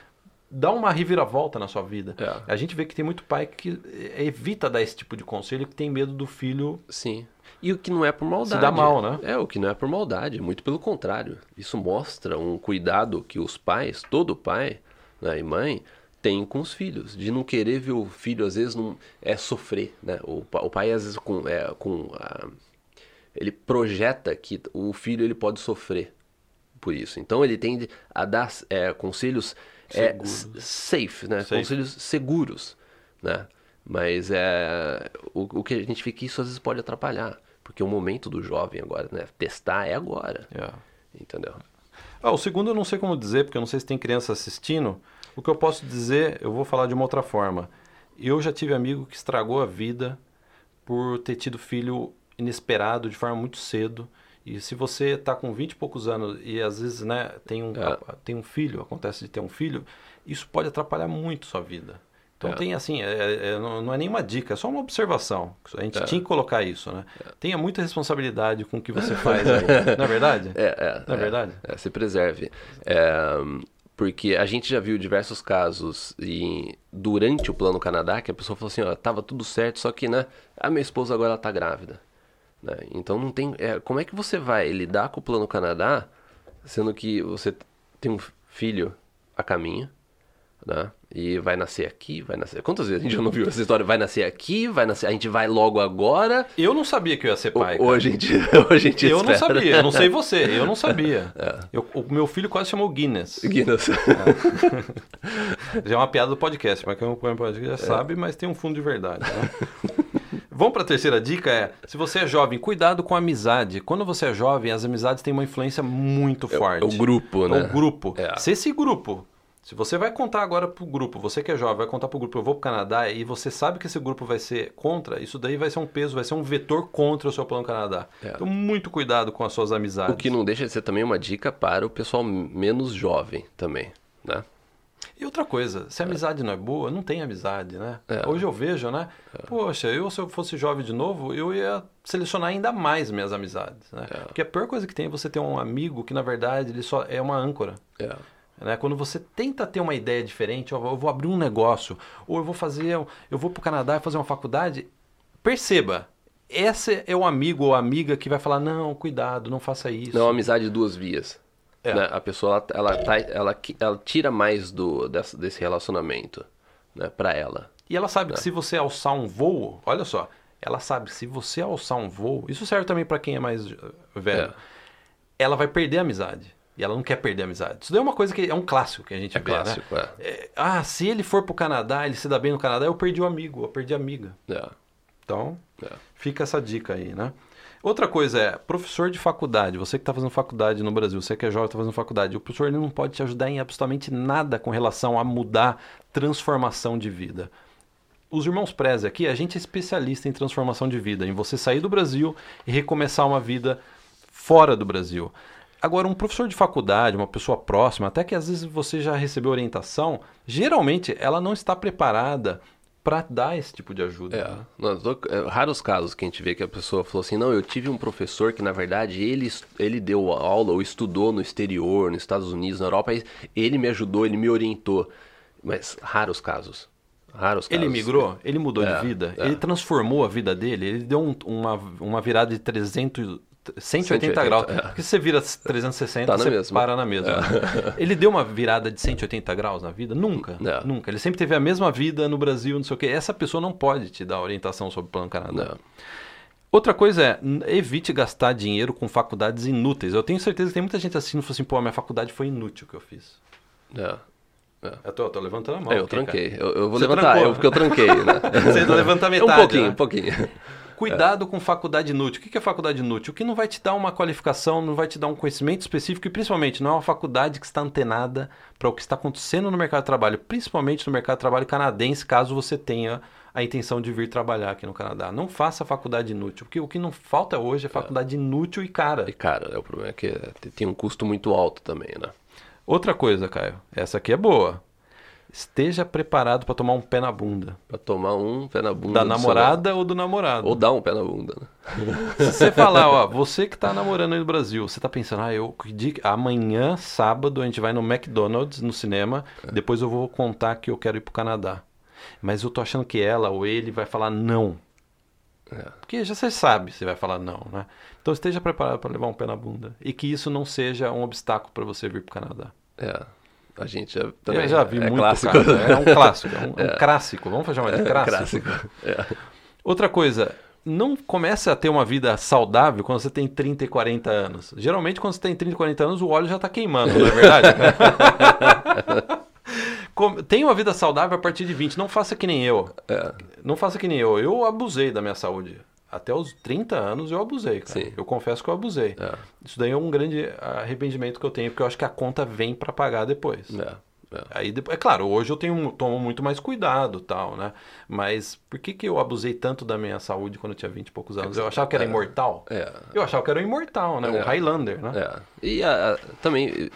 dá uma reviravolta na sua vida. É. A gente vê que tem muito pai que evita dar esse tipo de conselho, que tem medo do filho... Sim. E o que não é por maldade. Se dá mal, né? É, o que não é por maldade, muito pelo contrário. Isso mostra um cuidado que os pais, todo pai né, e mãe, tem com os filhos, de não querer ver o filho às vezes não é sofrer, né? O, o pai às vezes com, é, com a, ele projeta que o filho ele pode sofrer por isso. Então ele tende a dar é, conselhos é, safe, né? Safe. Conselhos seguros, né? Mas é o, o que a gente vê que isso às vezes pode atrapalhar, porque o momento do jovem agora, né? Testar é agora, yeah. entendeu? Ah, o segundo eu não sei como dizer, porque eu não sei se tem criança assistindo. O que eu posso dizer, eu vou falar de uma outra forma. Eu já tive amigo que estragou a vida por ter tido filho inesperado de forma muito cedo. E se você está com 20 e poucos anos e às vezes né, tem, um, é. tem um filho, acontece de ter um filho, isso pode atrapalhar muito sua vida. Então é. tem assim, é, é, é não, é nenhuma dica, é só uma observação. A gente é. tinha que colocar isso, né? É. Tenha muita responsabilidade com o que você faz aí. não é verdade? É, é. Verdade? se preserve. porque a gente já viu diversos casos e durante o Plano Canadá que a pessoa falou assim, ó, tava tudo certo, só que, né, a minha esposa agora ela tá grávida. Né? Então não tem. Como é que você vai lidar com o Plano Canadá, sendo que você tem um filho a caminho, né? E vai nascer aqui, vai nascer. Quantas vezes a gente já não viu essa história? Vai nascer aqui, vai nascer. A gente vai logo agora. Eu não sabia que eu ia ser pai. Ou, a gente, ou a gente Eu espera. não sabia, eu não sei você, eu não sabia. É. Eu, o meu filho quase chamou Guinness. Guinness. É. Já é uma piada do podcast, mas quem acompanha o podcast já é. sabe, mas tem um fundo de verdade. Né? Vamos para a terceira dica é, se você é jovem, cuidado com a amizade. Quando você é jovem, as amizades têm uma influência muito forte. É, o grupo, né? É o grupo. É. Se esse grupo, se você vai contar agora pro grupo, você que é jovem, vai contar pro grupo, eu vou pro Canadá, e você sabe que esse grupo vai ser contra, isso daí vai ser um peso, vai ser um vetor contra o seu plano Canadá. É. Então, muito cuidado com as suas amizades. O que não deixa de ser também uma dica para o pessoal menos jovem também, né? E outra coisa, se a amizade não é boa, não tem amizade, né? É. Hoje eu vejo, né? É. Poxa, eu se eu fosse jovem de novo, eu ia selecionar ainda mais minhas amizades, né? É. Porque a pior coisa que tem é você ter um amigo que, na verdade, ele só é uma âncora. É. Né? Quando você tenta ter uma ideia diferente, ó, eu vou abrir um negócio, ou eu vou fazer, eu vou para o Canadá fazer uma faculdade, perceba, esse é o amigo ou amiga que vai falar, não, cuidado, não faça isso. Não amizade de duas vias. É. Né? A pessoa ela, ela, tá, ela, ela, tira mais do, desse, desse relacionamento né? para ela. E ela sabe né? que se você alçar um voo, olha só, ela sabe que se você alçar um voo, isso serve também para quem é mais eh, velho, é. ela vai perder a amizade. E ela não quer perder a amizade. Isso daí é uma coisa que é um clássico que a gente é vê, né? clássico, né? É. ah, se ele for pro Canadá, ele se dá bem no Canadá, eu perdi o amigo, eu perdi a amiga. É. Então, é. fica essa dica aí, né? Outra coisa é, professor de faculdade, você que está fazendo faculdade no Brasil, você que é jovem está fazendo faculdade, o professor ele não pode te ajudar em absolutamente nada com relação a mudar transformação de vida. Os irmãos Preze aqui, a gente é especialista em transformação de vida, em você sair do Brasil e recomeçar uma vida fora do Brasil. Agora, um professor de faculdade, uma pessoa próxima, até que às vezes você já recebeu orientação, geralmente ela não está preparada para dar esse tipo de ajuda. É, né? não, é, raros casos que a gente vê que a pessoa falou assim, não, eu tive um professor que na verdade ele, ele deu aula ou estudou no exterior, nos Estados Unidos, na Europa, ele me ajudou, ele me orientou. Mas raros casos. Raros casos. Ele migrou, ele mudou é, de vida, é. ele transformou a vida dele, ele deu um, uma, uma virada de 300, 180, 180 graus. É. Porque se você vira 360, tá você mesma. para na mesma. É. Ele deu uma virada de 180 graus na vida? Nunca. É. Nunca. Ele sempre teve a mesma vida no Brasil, não sei o quê. Essa pessoa não pode te dar orientação sobre o Plano Canadá. Outra coisa é, evite gastar dinheiro com faculdades inúteis. Eu tenho certeza que tem muita gente assistindo e falou assim, pô, minha faculdade foi inútil que eu fiz. É. É. Eu tô, tô, levantando a mão. É, eu tranquei. Eu, eu, vou Você levantar, eu, porque eu tranquei, né? Você levanta metade. Um pouquinho, né? um pouquinho. Cuidado é. com faculdade inútil. O que é faculdade inútil? O que não vai te dar uma qualificação, não vai te dar um conhecimento específico e principalmente não é uma faculdade que está antenada para o que está acontecendo no mercado de trabalho, principalmente no mercado de trabalho canadense, caso você tenha a intenção de vir trabalhar aqui no Canadá. Não faça faculdade inútil, porque o que não falta hoje é faculdade é. inútil e cara. E cara, é o problema é que tem um custo muito alto também, né? Outra coisa, Caio, essa aqui é boa. Esteja preparado para tomar um pé na bunda. Pra tomar um pé na bunda. Da namorada ou do namorado. Ou dar um pé na bunda, né? Se você falar, ó, você que tá namorando aí no Brasil, você tá pensando, ah, eu amanhã, sábado, a gente vai no McDonald's, no cinema, depois eu vou contar que eu quero ir pro Canadá. Mas eu tô achando que ela ou ele vai falar não. É. Porque já você sabe se vai falar não, né? Então esteja preparado para levar um pé na bunda. E que isso não seja um obstáculo para você vir pro Canadá. É. A gente já, Eu também já vi é muito clássico. cara. É um clássico, é um, é um clássico. Vamos chamar de É clássico. É. Outra coisa, não comece a ter uma vida saudável quando você tem 30 e 40 anos. Geralmente, quando você tem 30 e 40 anos, o óleo já está queimando, não é verdade? Com- Tenha uma vida saudável a partir de 20. Não faça que nem eu. É. Não faça que nem eu. Eu abusei da minha saúde. Até os 30 anos eu abusei, cara. Sim. Eu confesso que eu abusei. É. Isso daí é um grande arrependimento que eu tenho, porque eu acho que a conta vem para pagar depois. É. É. Aí, é claro, hoje eu tenho, tomo muito mais cuidado tal, né? Mas por que, que eu abusei tanto da minha saúde quando eu tinha 20 e poucos anos? Eu achava que era imortal? É. Eu achava que era imortal, né? Um É. Highlander, né? É. E a- a- também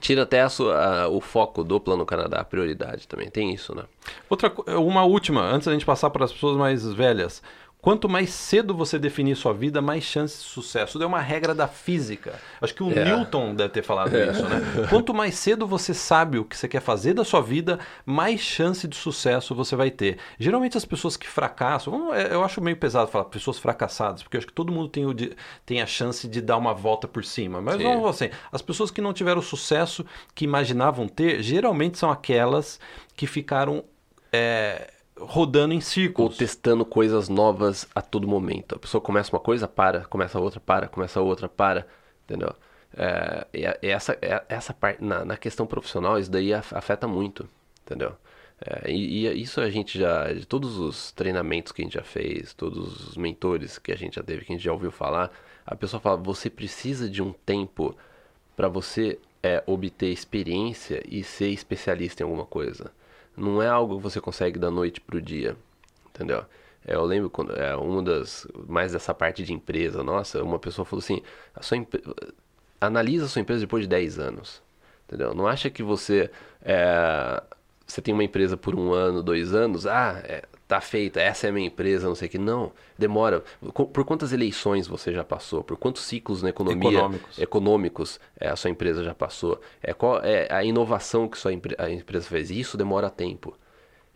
tira até a sua- o foco do Plano Canadá, a prioridade também. Tem isso, né? Outra, uma última, antes da gente passar para as pessoas mais velhas. Quanto mais cedo você definir sua vida, mais chance de sucesso. Isso é uma regra da física. Acho que o É. Newton deve ter falado isso, né? Quanto mais cedo você sabe o que você quer fazer da sua vida, mais chance de sucesso você vai ter. Geralmente as pessoas que fracassam, é, eu acho meio pesado falar pessoas fracassadas, porque eu acho que todo mundo tem, o tem a chance de dar uma volta por cima. Mas Sim. vamos assim, as pessoas que não tiveram o sucesso que imaginavam ter, geralmente são aquelas que ficaram é, rodando em Ou círculos. testando coisas novas a todo momento. A pessoa começa uma coisa, para, começa outra, para, começa outra, para, entendeu? É, essa, é- essa parte, na, na questão profissional, isso daí af- afeta muito, entendeu? É, e, e isso a gente já, de todos os treinamentos que a gente já fez, todos os mentores que a gente já teve, que a gente já ouviu falar, a pessoa fala, você precisa de um tempo para você é, obter experiência e ser especialista em alguma coisa. Não é algo que você consegue da noite pro dia, entendeu? É, eu lembro quando é uma das mais dessa parte de empresa, nossa, uma pessoa falou assim, a sua empre- analisa a sua empresa depois de 10 anos, entendeu? Não acha que você é, você tem uma empresa por um ano, dois anos, ah, é, tá feita, essa é a minha empresa, não sei o que. Não, demora. Por quantas eleições você já passou? Por quantos ciclos na economia Econômicos. econômicos é, a sua empresa já passou? É, qual é a inovação que sua empre- a empresa fez? E Isso demora tempo,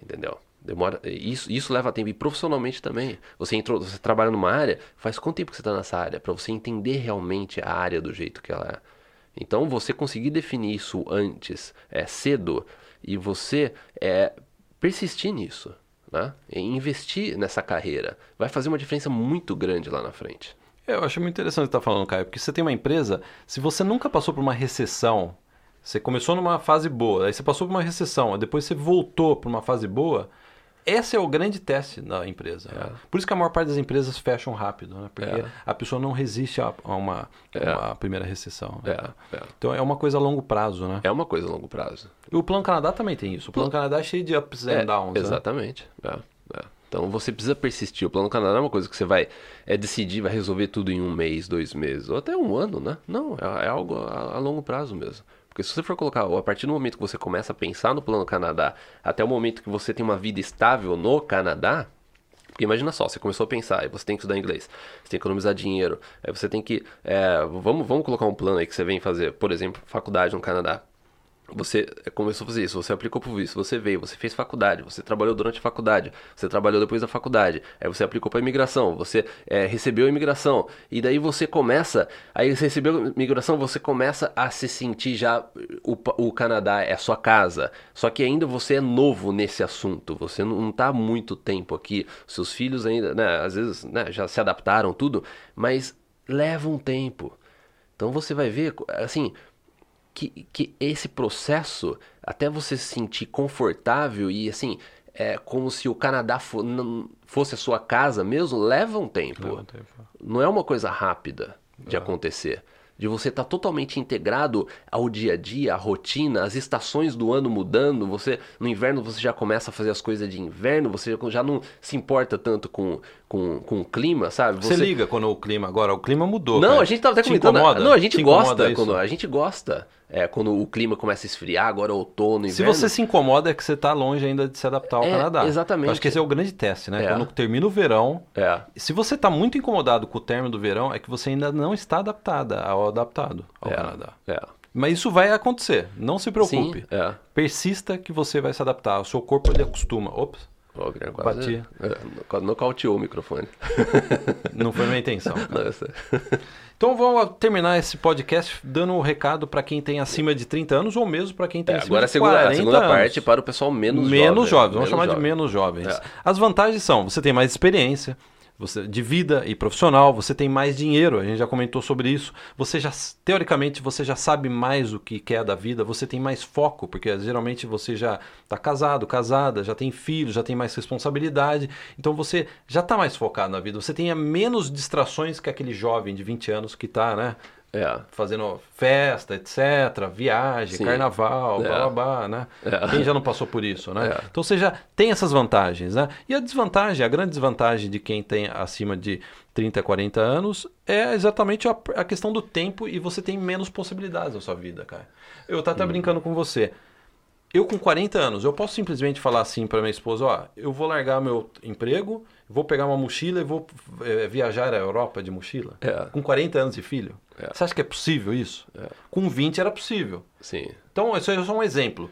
entendeu? Demora, isso, isso leva tempo e profissionalmente também. Você entrou, você trabalha numa área, faz quanto tempo que você está nessa área para você entender realmente a área do jeito que ela é? Então você conseguir definir isso antes, é cedo, e você é, persistir nisso, né? E investir nessa carreira, vai fazer uma diferença muito grande lá na frente. É, Eu acho muito interessante você está falando, Caio, porque você tem uma empresa, se você nunca passou por uma recessão, você começou numa fase boa, aí você passou por uma recessão, depois você voltou para uma fase boa, esse é o grande teste da empresa. né? Por isso que a maior parte das empresas fecham rápido, né? Porque É. a pessoa não resiste a, uma, É. uma primeira recessão. né? É, é. Então é uma coisa a longo prazo, né? É uma coisa a longo prazo. E o Plano Canadá também tem isso. O Plano Canadá é cheio de ups and É, downs. né? Exatamente. é, é. Então você precisa persistir. O plano Canadá não é uma coisa que você vai é, decidir, vai resolver tudo em um mês, dois meses, ou até um ano, né? Não, é, é algo a, a longo prazo mesmo. Porque se você for colocar, a partir do momento que você começa a pensar no plano Canadá, até o momento que você tem uma vida estável no Canadá, porque imagina só, você começou a pensar, aí você tem que estudar inglês, você tem que economizar dinheiro, aí você tem que. é, vamos, vamos colocar um plano aí que você vem fazer, por exemplo, faculdade no Canadá. Você começou a fazer isso, você aplicou pro visto, você veio, você fez faculdade, você trabalhou durante a faculdade, você trabalhou depois da faculdade, aí você aplicou para imigração, você é, recebeu a imigração, e daí você começa, aí você recebeu a imigração, você começa a se sentir já, o, o Canadá é sua casa, só que ainda você é novo nesse assunto, você não, tá há muito tempo aqui, seus filhos ainda, né, às vezes né, já se adaptaram, tudo, mas leva um tempo. Então você vai ver, assim, que, que esse processo, até você se sentir confortável e assim, é como se o Canadá fosse a sua casa mesmo, leva um tempo. Leva um tempo. Não é uma coisa rápida de acontecer. De você estar totalmente integrado ao dia a dia, à rotina, as estações do ano mudando. Você no inverno você já começa a fazer as coisas de inverno, você já- não se importa tanto com, com, com o clima, sabe? Você liga quando o clima agora, o clima mudou. Não, cara. a gente tava até comentando. incomoda? Não, a gente Te gosta. isso? Quando, a gente gosta. É, quando o clima começa a esfriar, agora é outono, Se inverno. você se incomoda, é que você está longe ainda de se adaptar ao É, Canadá. exatamente. Eu acho que esse é o grande teste, né? É. Quando termina o verão, É, se você está muito incomodado com o término do verão, é que você ainda não está adaptada ao adaptado ao é, Canadá. é. Mas isso vai acontecer, não se preocupe. Sim, é. Persista que você vai se adaptar, o seu corpo ele acostuma. Ops, O Guilherme quase, é, quase nocauteou o microfone. não foi minha intenção. Não. Então vamos terminar esse podcast dando um recado para quem tem acima de 30 anos ou mesmo para quem tem É, acima agora a de segunda, 40 a segunda anos. parte para o pessoal menos, menos jovem. jovens, vamos chamar de menos jovens. É. As vantagens são, você tem mais experiência, você de vida e profissional, você tem mais dinheiro, a gente já comentou sobre isso. Você já teoricamente você já sabe mais o que quer da vida, você tem mais foco, porque geralmente você já está casado, casada, já tem filho, já tem mais responsabilidade, então você já está mais focado na vida. Você tem menos distrações que aquele jovem de 20 anos que está, né? É, fazendo festa, etc, viagem, Sim. carnaval, É. blá blá blá, né? É. Quem já não passou por isso, né? É. Então você já tem essas vantagens, né? E a desvantagem, a grande desvantagem de quem tem acima de 30, 40 anos é exatamente a, a questão do tempo e você tem menos possibilidades na sua vida, cara. Eu tava Hum. até brincando com você. Eu com 40 anos, eu posso simplesmente falar assim para minha esposa, ó, eu vou largar meu emprego, vou pegar uma mochila e vou eh, viajar à Europa de mochila. É. Com 40 anos de filho. É. Você acha que é possível isso? Com 20 era possível. sim. Então, isso é só um exemplo.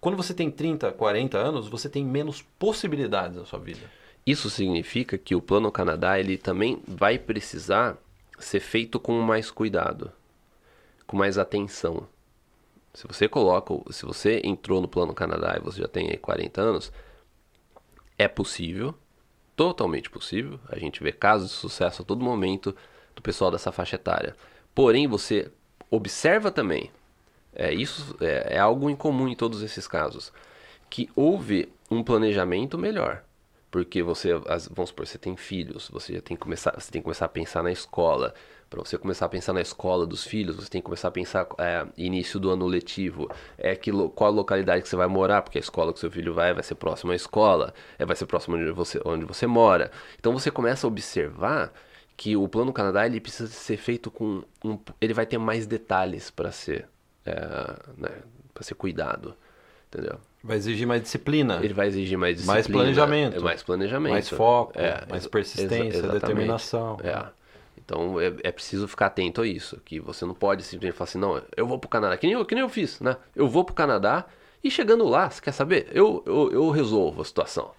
Quando você tem 30, 40 anos, você tem menos possibilidades na sua vida. Isso significa que o Plano Canadá ele também vai precisar ser feito com mais cuidado, com mais atenção. Se você coloca, se você entrou no Plano Canadá e você já tem aí 40 anos, é possível, totalmente possível. A gente vê casos de sucesso a todo momento do pessoal dessa faixa etária. Porém, você observa também, é, isso é, é algo incomum em todos esses casos, que houve um planejamento melhor. Porque você, vamos supor, você tem filhos, você já tem que começar, você tem que começar a pensar na escola. Para você começar a pensar na escola dos filhos, você tem que começar a pensar é, início do ano letivo, é que qual a localidade que você vai morar, porque a escola que seu filho vai vai ser próxima à escola, é, vai ser próximo onde você, onde você mora. Então você começa a observar que o plano Canadá ele precisa ser feito com um, ele vai ter mais detalhes para ser é, né, para ser cuidado, entendeu? Vai exigir mais disciplina, Ele vai exigir mais disciplina, Mais planejamento. é mais planejamento, mais foco, É, mais persistência, exa- exatamente. determinação. É. Então é, é preciso ficar atento a isso, que você não pode simplesmente falar assim, não, eu vou pro Canadá, que nem eu, que nem eu fiz, né? Eu vou pro Canadá e chegando lá, você quer saber? Eu, eu, eu resolvo a situação.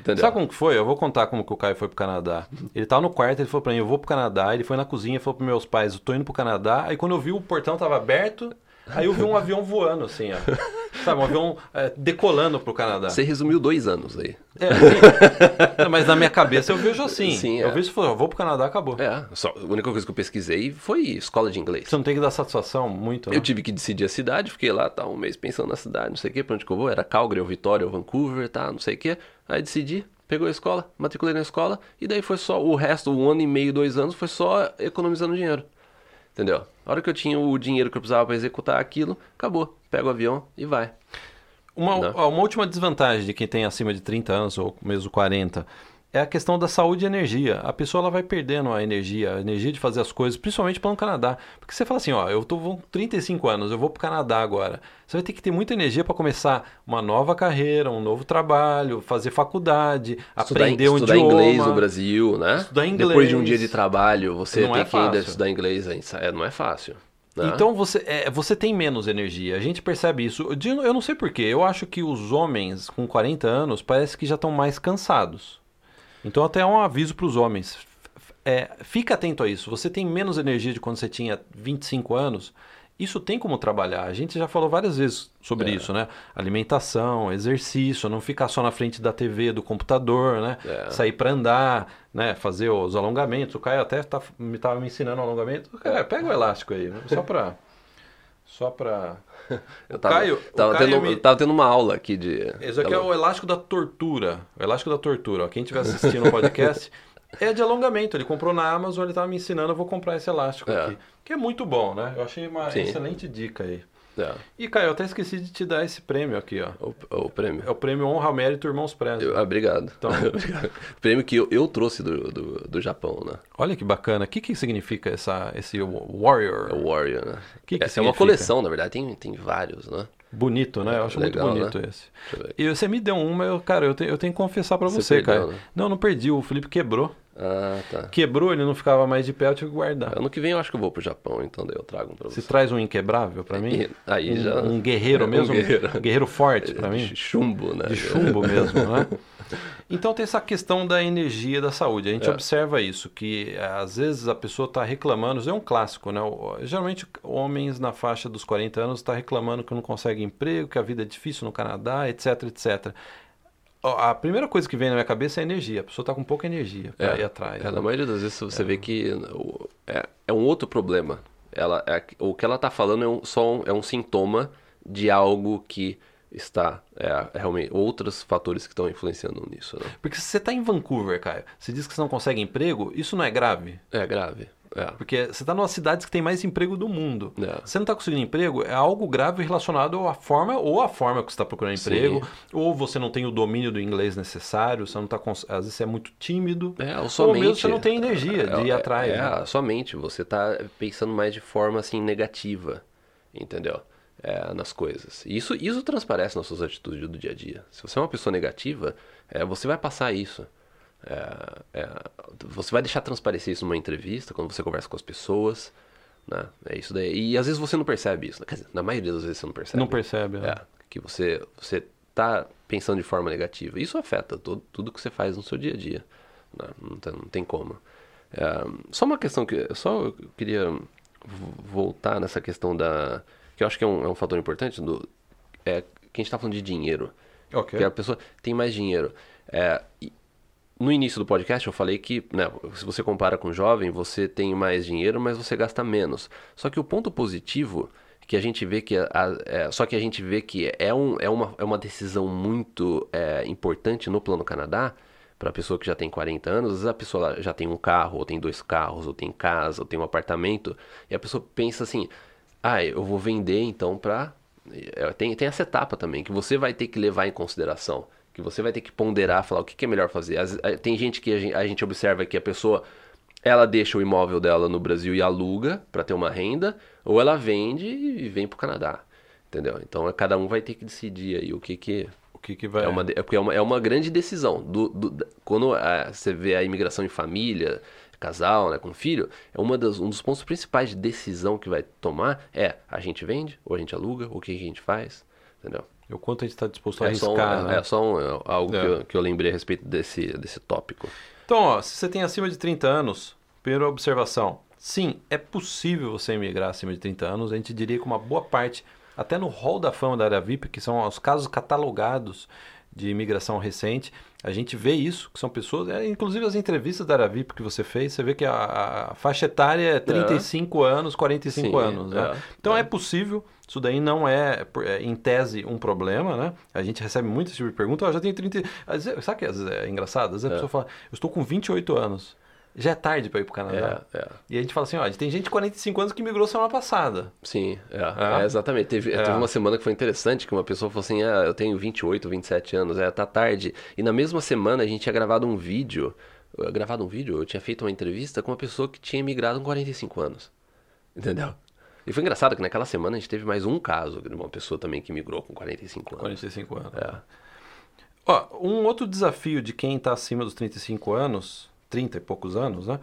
Entendeu? Sabe como que foi? Eu vou contar como que o Caio foi pro Canadá. Ele tava no quarto, ele falou pra mim, eu vou pro Canadá. Ele foi na cozinha, falou pros meus pais, eu tô indo pro Canadá. Aí quando eu vi o portão tava aberto, aí eu vi um avião voando, assim, ó. Sabe, um avião é, decolando pro Canadá. Você resumiu dois anos aí. É, mas na minha cabeça eu vejo assim. Sim, eu é. vejo e falo, vou pro Canadá, acabou. É, só, a única coisa que eu pesquisei foi escola de inglês. Você não tem que dar satisfação muito, né? Eu tive que decidir a cidade, fiquei lá, tá, um mês pensando na cidade, não sei o que, pra onde que eu vou, era Calgary, ou Vitória, ou Vancouver, tá, não sei o que. Aí decidi, pegou a escola, matriculei na escola, e daí foi só, o resto, um ano e meio, dois anos, foi só economizando dinheiro. Entendeu? A hora que eu tinha o dinheiro que eu precisava pra executar aquilo, acabou. Pega o avião e vai. Uma, Né? uma última desvantagem de quem tem acima de 30 anos ou mesmo 40 é a questão da saúde e energia. A pessoa ela vai perdendo a energia, a energia de fazer as coisas, principalmente para no Canadá. Porque você fala assim, ó, eu tô com 35 anos, eu vou pro Canadá agora. Você vai ter que ter muita energia para começar uma nova carreira, um novo trabalho, fazer faculdade, Estudar, aprender um estudar idioma. inglês no Brasil, né? Estudar inglês. Depois de um dia de trabalho, você Não tem é que ainda estudar inglês, é, não é fácil. Né? Então você, é, você tem menos energia, a gente percebe isso. Eu não sei porquê, eu acho que os homens com 40 anos parece que já estão mais cansados. Então até é um aviso para os homens. É, fica atento a isso. Você tem menos energia de quando você tinha 25 anos. Isso tem como trabalhar. A gente já falou várias vezes sobre É. isso, né? Alimentação, exercício, não ficar só na frente da TV, do computador, né? É. Sair para andar, né? Fazer os alongamentos. O Caio até tá, me estava me ensinando alongamento. Cara, pega o elástico aí, né? só para só para Eu o tava, Caio- tava, Caio tendo, me- tava tendo uma aula aqui de. Esse aqui é o elástico da tortura. O elástico da tortura. Ó. Quem estiver assistindo o podcast é de alongamento. Ele comprou na Amazon, ele estava me ensinando, eu vou comprar esse elástico É. aqui. Que é muito bom, né? Eu achei uma Sim. excelente dica aí. É. E, Caio, eu até esqueci de te dar esse prêmio aqui, ó. O, o prêmio. É o prêmio Honra ao Mérito Irmãos Presos. Eu- ah, obrigado. Então- Obrigado. prêmio que eu, eu trouxe do, do, do Japão, né? Olha que bacana. O que, que significa essa, esse Warrior? É Warrior, né? Que que é, é uma significa? coleção, na verdade, tem, tem vários, né? Bonito, né? Eu acho Legal, muito bonito né? esse. E você me deu uma, eu, cara, eu, te- eu tenho que confessar pra Você você, perdeu, cara. né? Não, não perdi. O Felipe quebrou. Ah, tá. Quebrou, ele não ficava mais de pé, eu tive que guardar. Ano que vem eu acho que eu vou pro Japão, então daí eu trago um pra Você você. traz um inquebrável pra mim? Aí já- um guerreiro Um mesmo? guerreiro. Um guerreiro forte pra mim? De chumbo, né? De chumbo mesmo, né? Então tem essa questão da energia da saúde. A gente É. observa isso, que eh, às vezes a pessoa está reclamando, isso é um clássico, né? Geralmente homens na faixa dos 40 anos estão reclamando que não consegue emprego, que a vida é difícil no Canadá, etc, etc. A primeira coisa que vem na minha cabeça é energia. A pessoa está com pouca energia para ir atrás. É, né? na maioria das vezes você vê que é, é um outro problema. Ela, é- o que ela está falando é um, só um, é um sintoma de algo que está é, é realmente outros fatores que estão influenciando nisso. Né? Porque se você está em Vancouver, Caio, você diz que você não consegue emprego, isso não é grave? É grave. É. Porque você está numa cidade que tem mais emprego do mundo. É. Você não está conseguindo emprego, é algo grave relacionado à forma, ou à forma que você está procurando Sim. emprego, ou você não tem o domínio do inglês necessário, você não tá cons- às vezes você é muito tímido, É, ou ou mesmo você não tem energia de ir é, atrás. É, né? somente. Você está pensando mais de forma assim negativa, entendeu? É, nas coisas. E Isso, isso transparece nas suas atitudes do dia a dia. Se você é uma pessoa negativa, é, você vai passar isso. É, é, você vai deixar transparecer isso numa entrevista, quando você conversa com as pessoas. Né? É isso daí. E às vezes você não percebe isso. né? Quer dizer, na maioria das vezes você não percebe. Não percebe, né? É, que você você tá pensando de forma negativa. Isso afeta todo, tudo que você faz no seu dia a dia. né? Não, tem, não tem como. É, só uma questão que só eu queria vo- voltar nessa questão da que eu acho que é um, é um fator importante do é que a gente está falando de dinheiro. Ok. Que a pessoa tem mais dinheiro. É, e no início do podcast eu falei que, né, se você compara com jovem, você tem mais dinheiro, mas você gasta menos. Só que o ponto positivo que a gente vê que a- é, só que a gente vê que é, um, é, uma, é uma decisão muito é, importante no plano Canadá para a pessoa que já tem 40 anos, às vezes a pessoa já tem um carro, ou tem dois carros, ou tem casa, ou tem um apartamento, e a pessoa pensa assim: "Ah, eu vou vender então para tem, tem essa etapa também que você vai ter que levar em consideração, que você vai ter que ponderar, falar o que, que é melhor fazer. Às- eh, tem gente que a gente, a gente observa que a pessoa ela deixa o imóvel dela no Brasil e aluga para ter uma renda, ou ela vende e vem para o Canadá, entendeu? Então é- cada um vai ter que decidir aí o que que O que, que vai. é uma, é é uma, é uma grande decisão. Do, do- quando ah, você vê a imigração em família, casal, né, com filho, é uma das, um dos pontos principais de decisão que vai tomar é a gente vende, ou a gente aluga, ou o que a gente faz, entendeu? O quanto a gente está disposto a É só, um- arriscar. né? é, é só um- é algo É. Que, eu, que eu lembrei a respeito desse, desse tópico. Então, ó, se você tem acima de 30 anos, primeira observação. Sim, é possível você emigrar acima de 30 anos. A gente diria que uma boa parte, até no hall da fama da área VIP, que são os casos catalogados de imigração recente, a gente vê isso, que são pessoas, é, inclusive as entrevistas da área VIP que você fez, você vê que a, a faixa etária é 35 anos, 45 Sim, anos, né? é, Então é. é possível, isso daí não é, é, em tese, um problema, né? A gente recebe muito esse tipo de pergunta, "Ah, já tenho 30... Às vezes- Sabe que às vezes é engraçado? Às vezes a pessoa fala, eu estou com 28 anos, já é tarde para ir pro Canadá. É, é. E a gente fala assim, ó, tem gente de 45 anos que migrou semana passada. Sim, é, É. é, exatamente. Teve, É. teve uma semana que foi interessante, que uma pessoa falou assim, ah, eu tenho 28, 27 anos, é, tá tarde. E na mesma semana a gente tinha gravado um vídeo, eu- gravado um vídeo, eu tinha feito uma entrevista com uma pessoa que tinha migrado com 45 anos. Entendeu? E foi engraçado que naquela semana a gente teve mais um caso de uma pessoa também que migrou com 45 anos. 45 anos. É. Ó, um outro desafio de quem está acima dos 35 anos, 30 e poucos anos, né?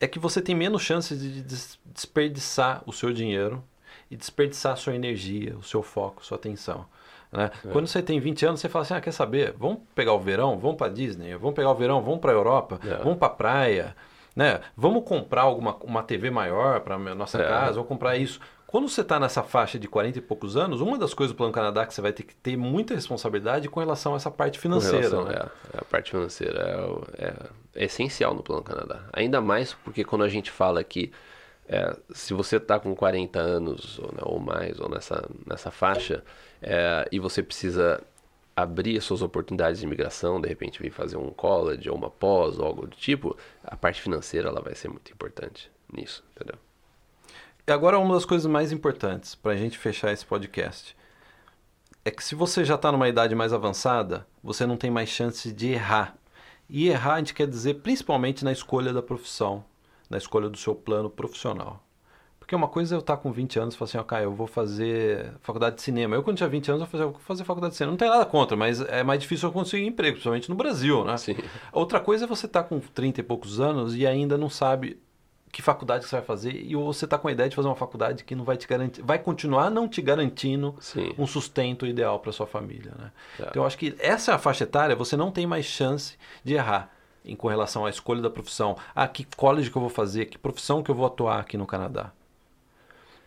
É que você tem menos chances de des- desperdiçar o seu dinheiro e desperdiçar a sua energia, o seu foco, sua atenção. Né? Quando você tem 20 anos, você fala assim: ah, quer saber? Vamos pegar o verão, vamos para Disney, vamos pegar o verão, vamos para a Europa, É. vamos para praia, né? Vamos comprar alguma uma TV maior para nossa É. casa, vamos comprar isso. Quando você está nessa faixa de 40 e poucos anos, uma das coisas do Plano Canadá que você vai ter que ter muita responsabilidade com relação a essa parte financeira. relação- né? é, a parte financeira é, é- é essencial no Plano Canadá. Ainda mais porque quando a gente fala que é, se você está com 40 anos ou, né, ou mais, ou nessa, nessa faixa, é, e você precisa abrir as suas oportunidades de imigração, de repente vir fazer um college ou uma pós ou algo do tipo, a parte financeira ela vai ser muito importante nisso, entendeu? E agora uma das coisas mais importantes para a gente fechar esse podcast é que se você já está numa idade mais avançada, você não tem mais chance de errar. E errar a gente quer dizer principalmente na escolha da profissão, na escolha do seu plano profissional. Porque uma coisa é eu estar com 20 anos e falar assim, ok, eu vou fazer faculdade de cinema. Eu, quando tinha 20 anos, eu vou fazer, faculdade de cinema. Não tem nada contra, mas é mais difícil eu conseguir emprego, principalmente no Brasil, né? Sim. Outra coisa é você estar com 30 e poucos anos e ainda não sabe que faculdade você vai fazer e você está com a ideia de fazer uma faculdade que não vai te garantir, vai continuar não te garantindo Sim. um sustento ideal para sua família, né? É. Então eu acho que essa é a faixa etária, você não tem mais chance de errar em com relação à escolha da profissão. Ah, que college que eu vou fazer, que profissão que eu vou atuar aqui no Canadá.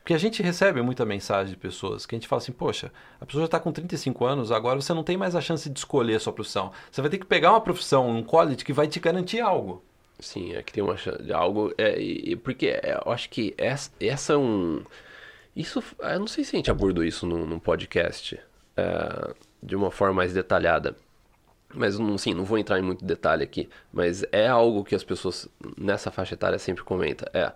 Porque a gente recebe muita mensagem de pessoas que a gente fala assim, poxa, a pessoa já está com 35 anos, agora você não tem mais a chance de escolher a sua profissão. Você vai ter que pegar uma profissão, um college que vai te garantir algo. Sim, é que tem uma algo. É, e porque é, eu acho que essa, essa é um. Isso. Eu não sei se a gente abordou isso num, num podcast é, de uma forma mais detalhada. Mas não, sim, não vou entrar em muito detalhe aqui. Mas é algo que as pessoas nessa faixa etária sempre comentam. É.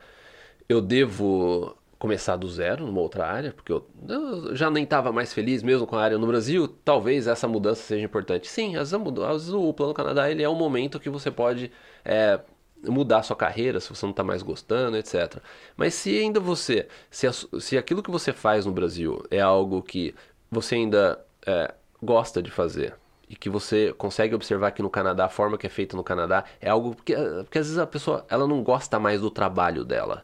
Eu devo começar do zero numa outra área, porque eu, eu já nem estava mais feliz mesmo com a área no Brasil, talvez essa mudança seja importante. Sim, às vezes, às vezes o Plano Canadá ele é um momento que você pode é, mudar sua carreira, se você não está mais gostando, etc. Mas se ainda você, se, se aquilo que você faz no Brasil é algo que você ainda é, gosta de fazer, e que você consegue observar que no Canadá, a forma que é feita no Canadá, é algo porque, porque às vezes a pessoa ela não gosta mais do trabalho dela.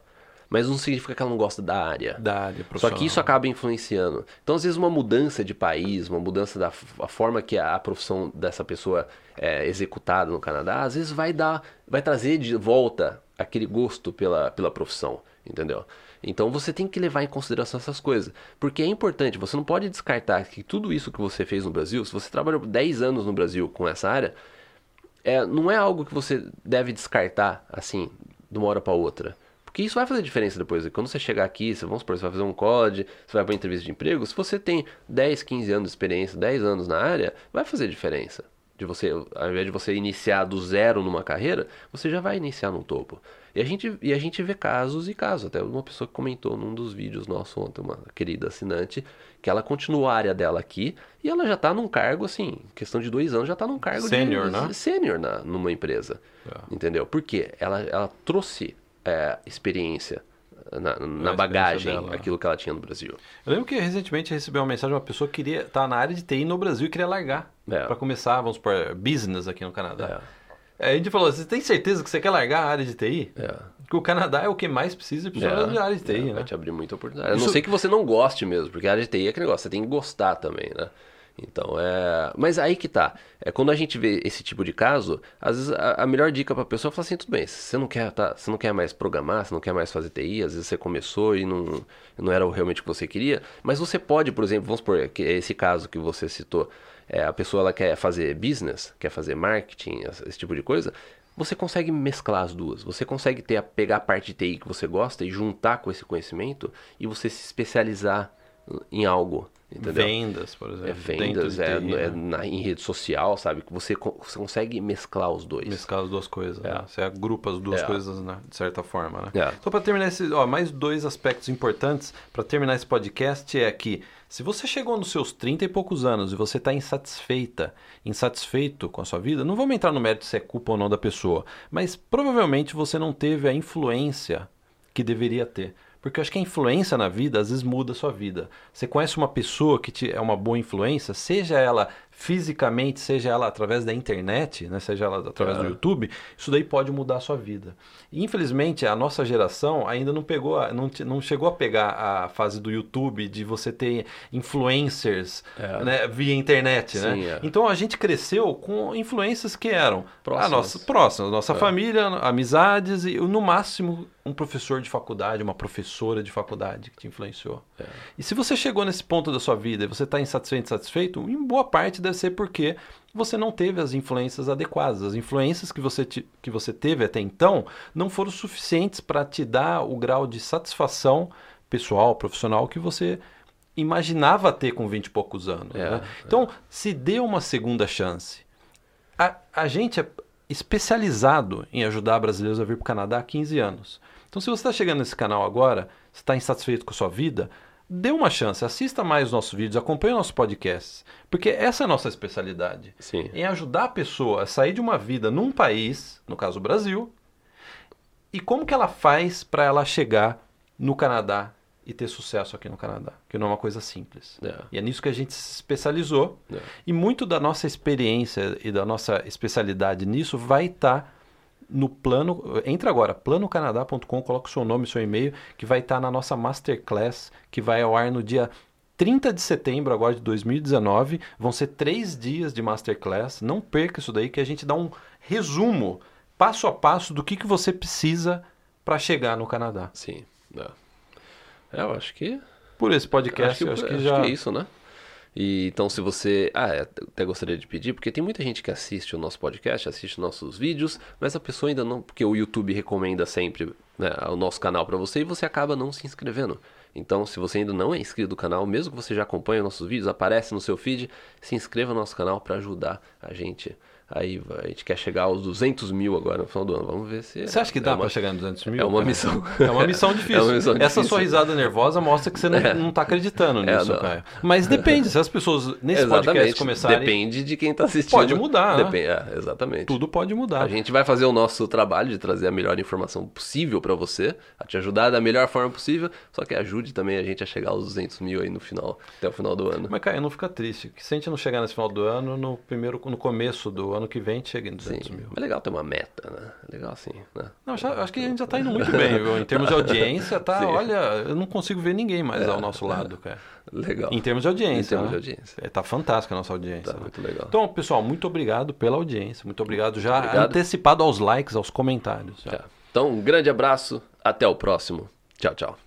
Mas não significa que ela não gosta da área. Da área Só que isso acaba influenciando. Então, às vezes, uma mudança de país, uma mudança da a forma que a profissão dessa pessoa é executada no Canadá, às vezes vai dar, vai trazer de volta aquele gosto pela, pela profissão, entendeu? Então você tem que levar em consideração essas coisas. Porque é importante, você não pode descartar que tudo isso que você fez no Brasil, se você trabalhou 10 anos no Brasil com essa área, é, não é algo que você deve descartar assim, de uma hora para outra. Porque isso vai fazer diferença depois. Quando você chegar aqui, você, vamos supor, você vai fazer um COD, você vai para entrevista de emprego, se você tem 10, 15 anos de experiência, 10 anos na área, vai fazer diferença. De você, ao invés de você iniciar do zero numa carreira, você já vai iniciar no topo. E a gente, e a gente vê casos e casos. Até uma pessoa que comentou num dos vídeos nossos ontem, uma querida assinante, que ela continua a área dela aqui e ela já está num cargo, assim, questão de dois anos, já está num cargo Sênior, de, né? sênior na, numa empresa. É. Entendeu? Por quê? Ela, ela trouxe é, experiência na, na experiência bagagem, dela. aquilo que ela tinha no Brasil. Eu lembro que recentemente recebi uma mensagem de uma pessoa que queria estar na área de TI no Brasil e queria largar É. para começar, vamos supor, business aqui no Canadá. É. Aí a gente falou, você tem certeza que você quer largar a área de TI? É. Porque o Canadá é o que mais precisa de pessoas É, da área de TI, é, né? Vai te abrir muita oportunidade. A Isso- não ser que você não goste mesmo, porque a área de TI é aquele negócio, você tem que gostar também, né? Então é. Mas aí que tá. É, quando a gente vê esse tipo de caso, às vezes a, a melhor dica pra pessoa é falar assim, tudo bem, você não quer, tá, você não quer mais programar, você não quer mais fazer TI, às vezes você começou e não, não era realmente o que você queria, mas você pode, por exemplo, vamos supor, que esse caso que você citou, é, a pessoa ela quer fazer business, quer fazer marketing, esse tipo de coisa. Você consegue mesclar as duas. Você consegue ter a- pegar a parte de TI que você gosta e juntar com esse conhecimento e você se especializar em algo, entendeu? Vendas, por exemplo. É vendas, é, TI, é né? na- em rede social, sabe? Que você, você consegue mesclar os dois. Mesclar as duas coisas, É. né? Você agrupa as duas É. coisas, né? de certa forma, né? É. Então, para terminar esse, ó, mais dois aspectos importantes para terminar esse podcast é que se você chegou nos seus 30 e poucos anos e você está insatisfeita, insatisfeito com a sua vida, não vamos entrar no mérito se é culpa ou não da pessoa, mas provavelmente você não teve a influência que deveria ter. Porque eu acho que a influência na vida às vezes muda a sua vida. Você conhece uma pessoa que te, é uma boa influência, seja ela fisicamente, seja ela através da internet, né, seja ela através do É. YouTube, isso daí pode mudar a sua vida. E, infelizmente, a nossa geração ainda não pegou, a- não, não chegou a pegar a fase do YouTube de você ter influencers É. né, via internet, né? Sim, é. Então a gente cresceu com influências que eram Próximas. a nossa próxima, nossa É. família, amizades e no máximo um professor de faculdade, uma professora de faculdade que te influenciou. É. E se você chegou nesse ponto da sua vida e você está insatisfeito, insatisfeito, em boa parte deve ser porque você não teve as influências adequadas. As influências que você, te- que você teve até então não foram suficientes para te dar o grau de satisfação pessoal, profissional que você imaginava ter com 20 e poucos anos. É, né? Então, se dê uma segunda chance. A, a gente, é- especializado em ajudar brasileiros a vir para o Canadá há 15 anos. Então, se você está chegando nesse canal agora, está insatisfeito com a sua vida, dê uma chance, assista mais os nossos vídeos, acompanhe nossos podcasts, porque essa é a nossa especialidade. Sim. Em ajudar a pessoa a sair de uma vida num país, no caso o Brasil, e como que ela faz para ela chegar no Canadá e ter sucesso aqui no Canadá, que não é uma coisa simples. É. E é nisso que a gente se especializou. É. E muito da nossa experiência e da nossa especialidade nisso vai estar no plano. Entra agora, planocanadá.com, coloca o seu nome seu e-mail, que vai estar na nossa Masterclass, que vai ao ar no dia 30 de setembro agora de 2019. Vão ser três dias de Masterclass. Não perca isso daí, que a gente dá um resumo, passo a passo, do que, que você precisa para chegar no Canadá. Sim. É. Eu acho que. Por esse podcast, eu acho que já. é isso, né? E, então, se você. Ah, é, até gostaria de pedir, porque tem muita gente que assiste o nosso podcast, assiste nossos vídeos, mas a pessoa ainda não. Porque o YouTube recomenda sempre né, o nosso canal para você e você acaba não se inscrevendo. Então, se você ainda não é inscrito no canal, mesmo que você já acompanhe nossos vídeos, aparece no seu feed, se inscreva no nosso canal para ajudar a gente. Aí a gente quer chegar aos 200 mil agora no final do ano. Vamos ver se. Você acha que dá é para chegar em 200 mil? É uma cara? missão. É uma missão difícil. É uma missão Essa difícil. sua risada nervosa mostra que você não, É. não tá acreditando É, nisso. Caio. Mas depende, se as pessoas nesse podcast Exatamente. começarem, Depende de quem tá assistindo. Pode mudar, né? Depende, é, exatamente. tudo pode mudar. A gente vai fazer o nosso trabalho de trazer a melhor informação possível para você, a te ajudar da melhor forma possível, só que ajude também a gente a chegar aos 200 mil aí no final, até o final do ano. Mas, Caio, não fica triste. que Se a gente não chegar nesse final do ano, no primeiro, no começo do ano que vem, chega em 200 Sim, mil. é legal ter uma meta, né? É legal assim, né? Não, já- acho que a gente já tá indo muito bem, viu? Em termos de audiência, tá. Sim. É. Olha, eu não consigo ver ninguém mais ao nosso lado, cara. Legal. Em termos de audiência. Em termos né? de audiência. É, tá fantástica a nossa audiência. Tá né? muito legal. Então, pessoal, muito obrigado pela audiência. Muito obrigado já Obrigado. antecipado aos likes, aos comentários. Tá. Então, um grande abraço, até o próximo. Tchau, tchau.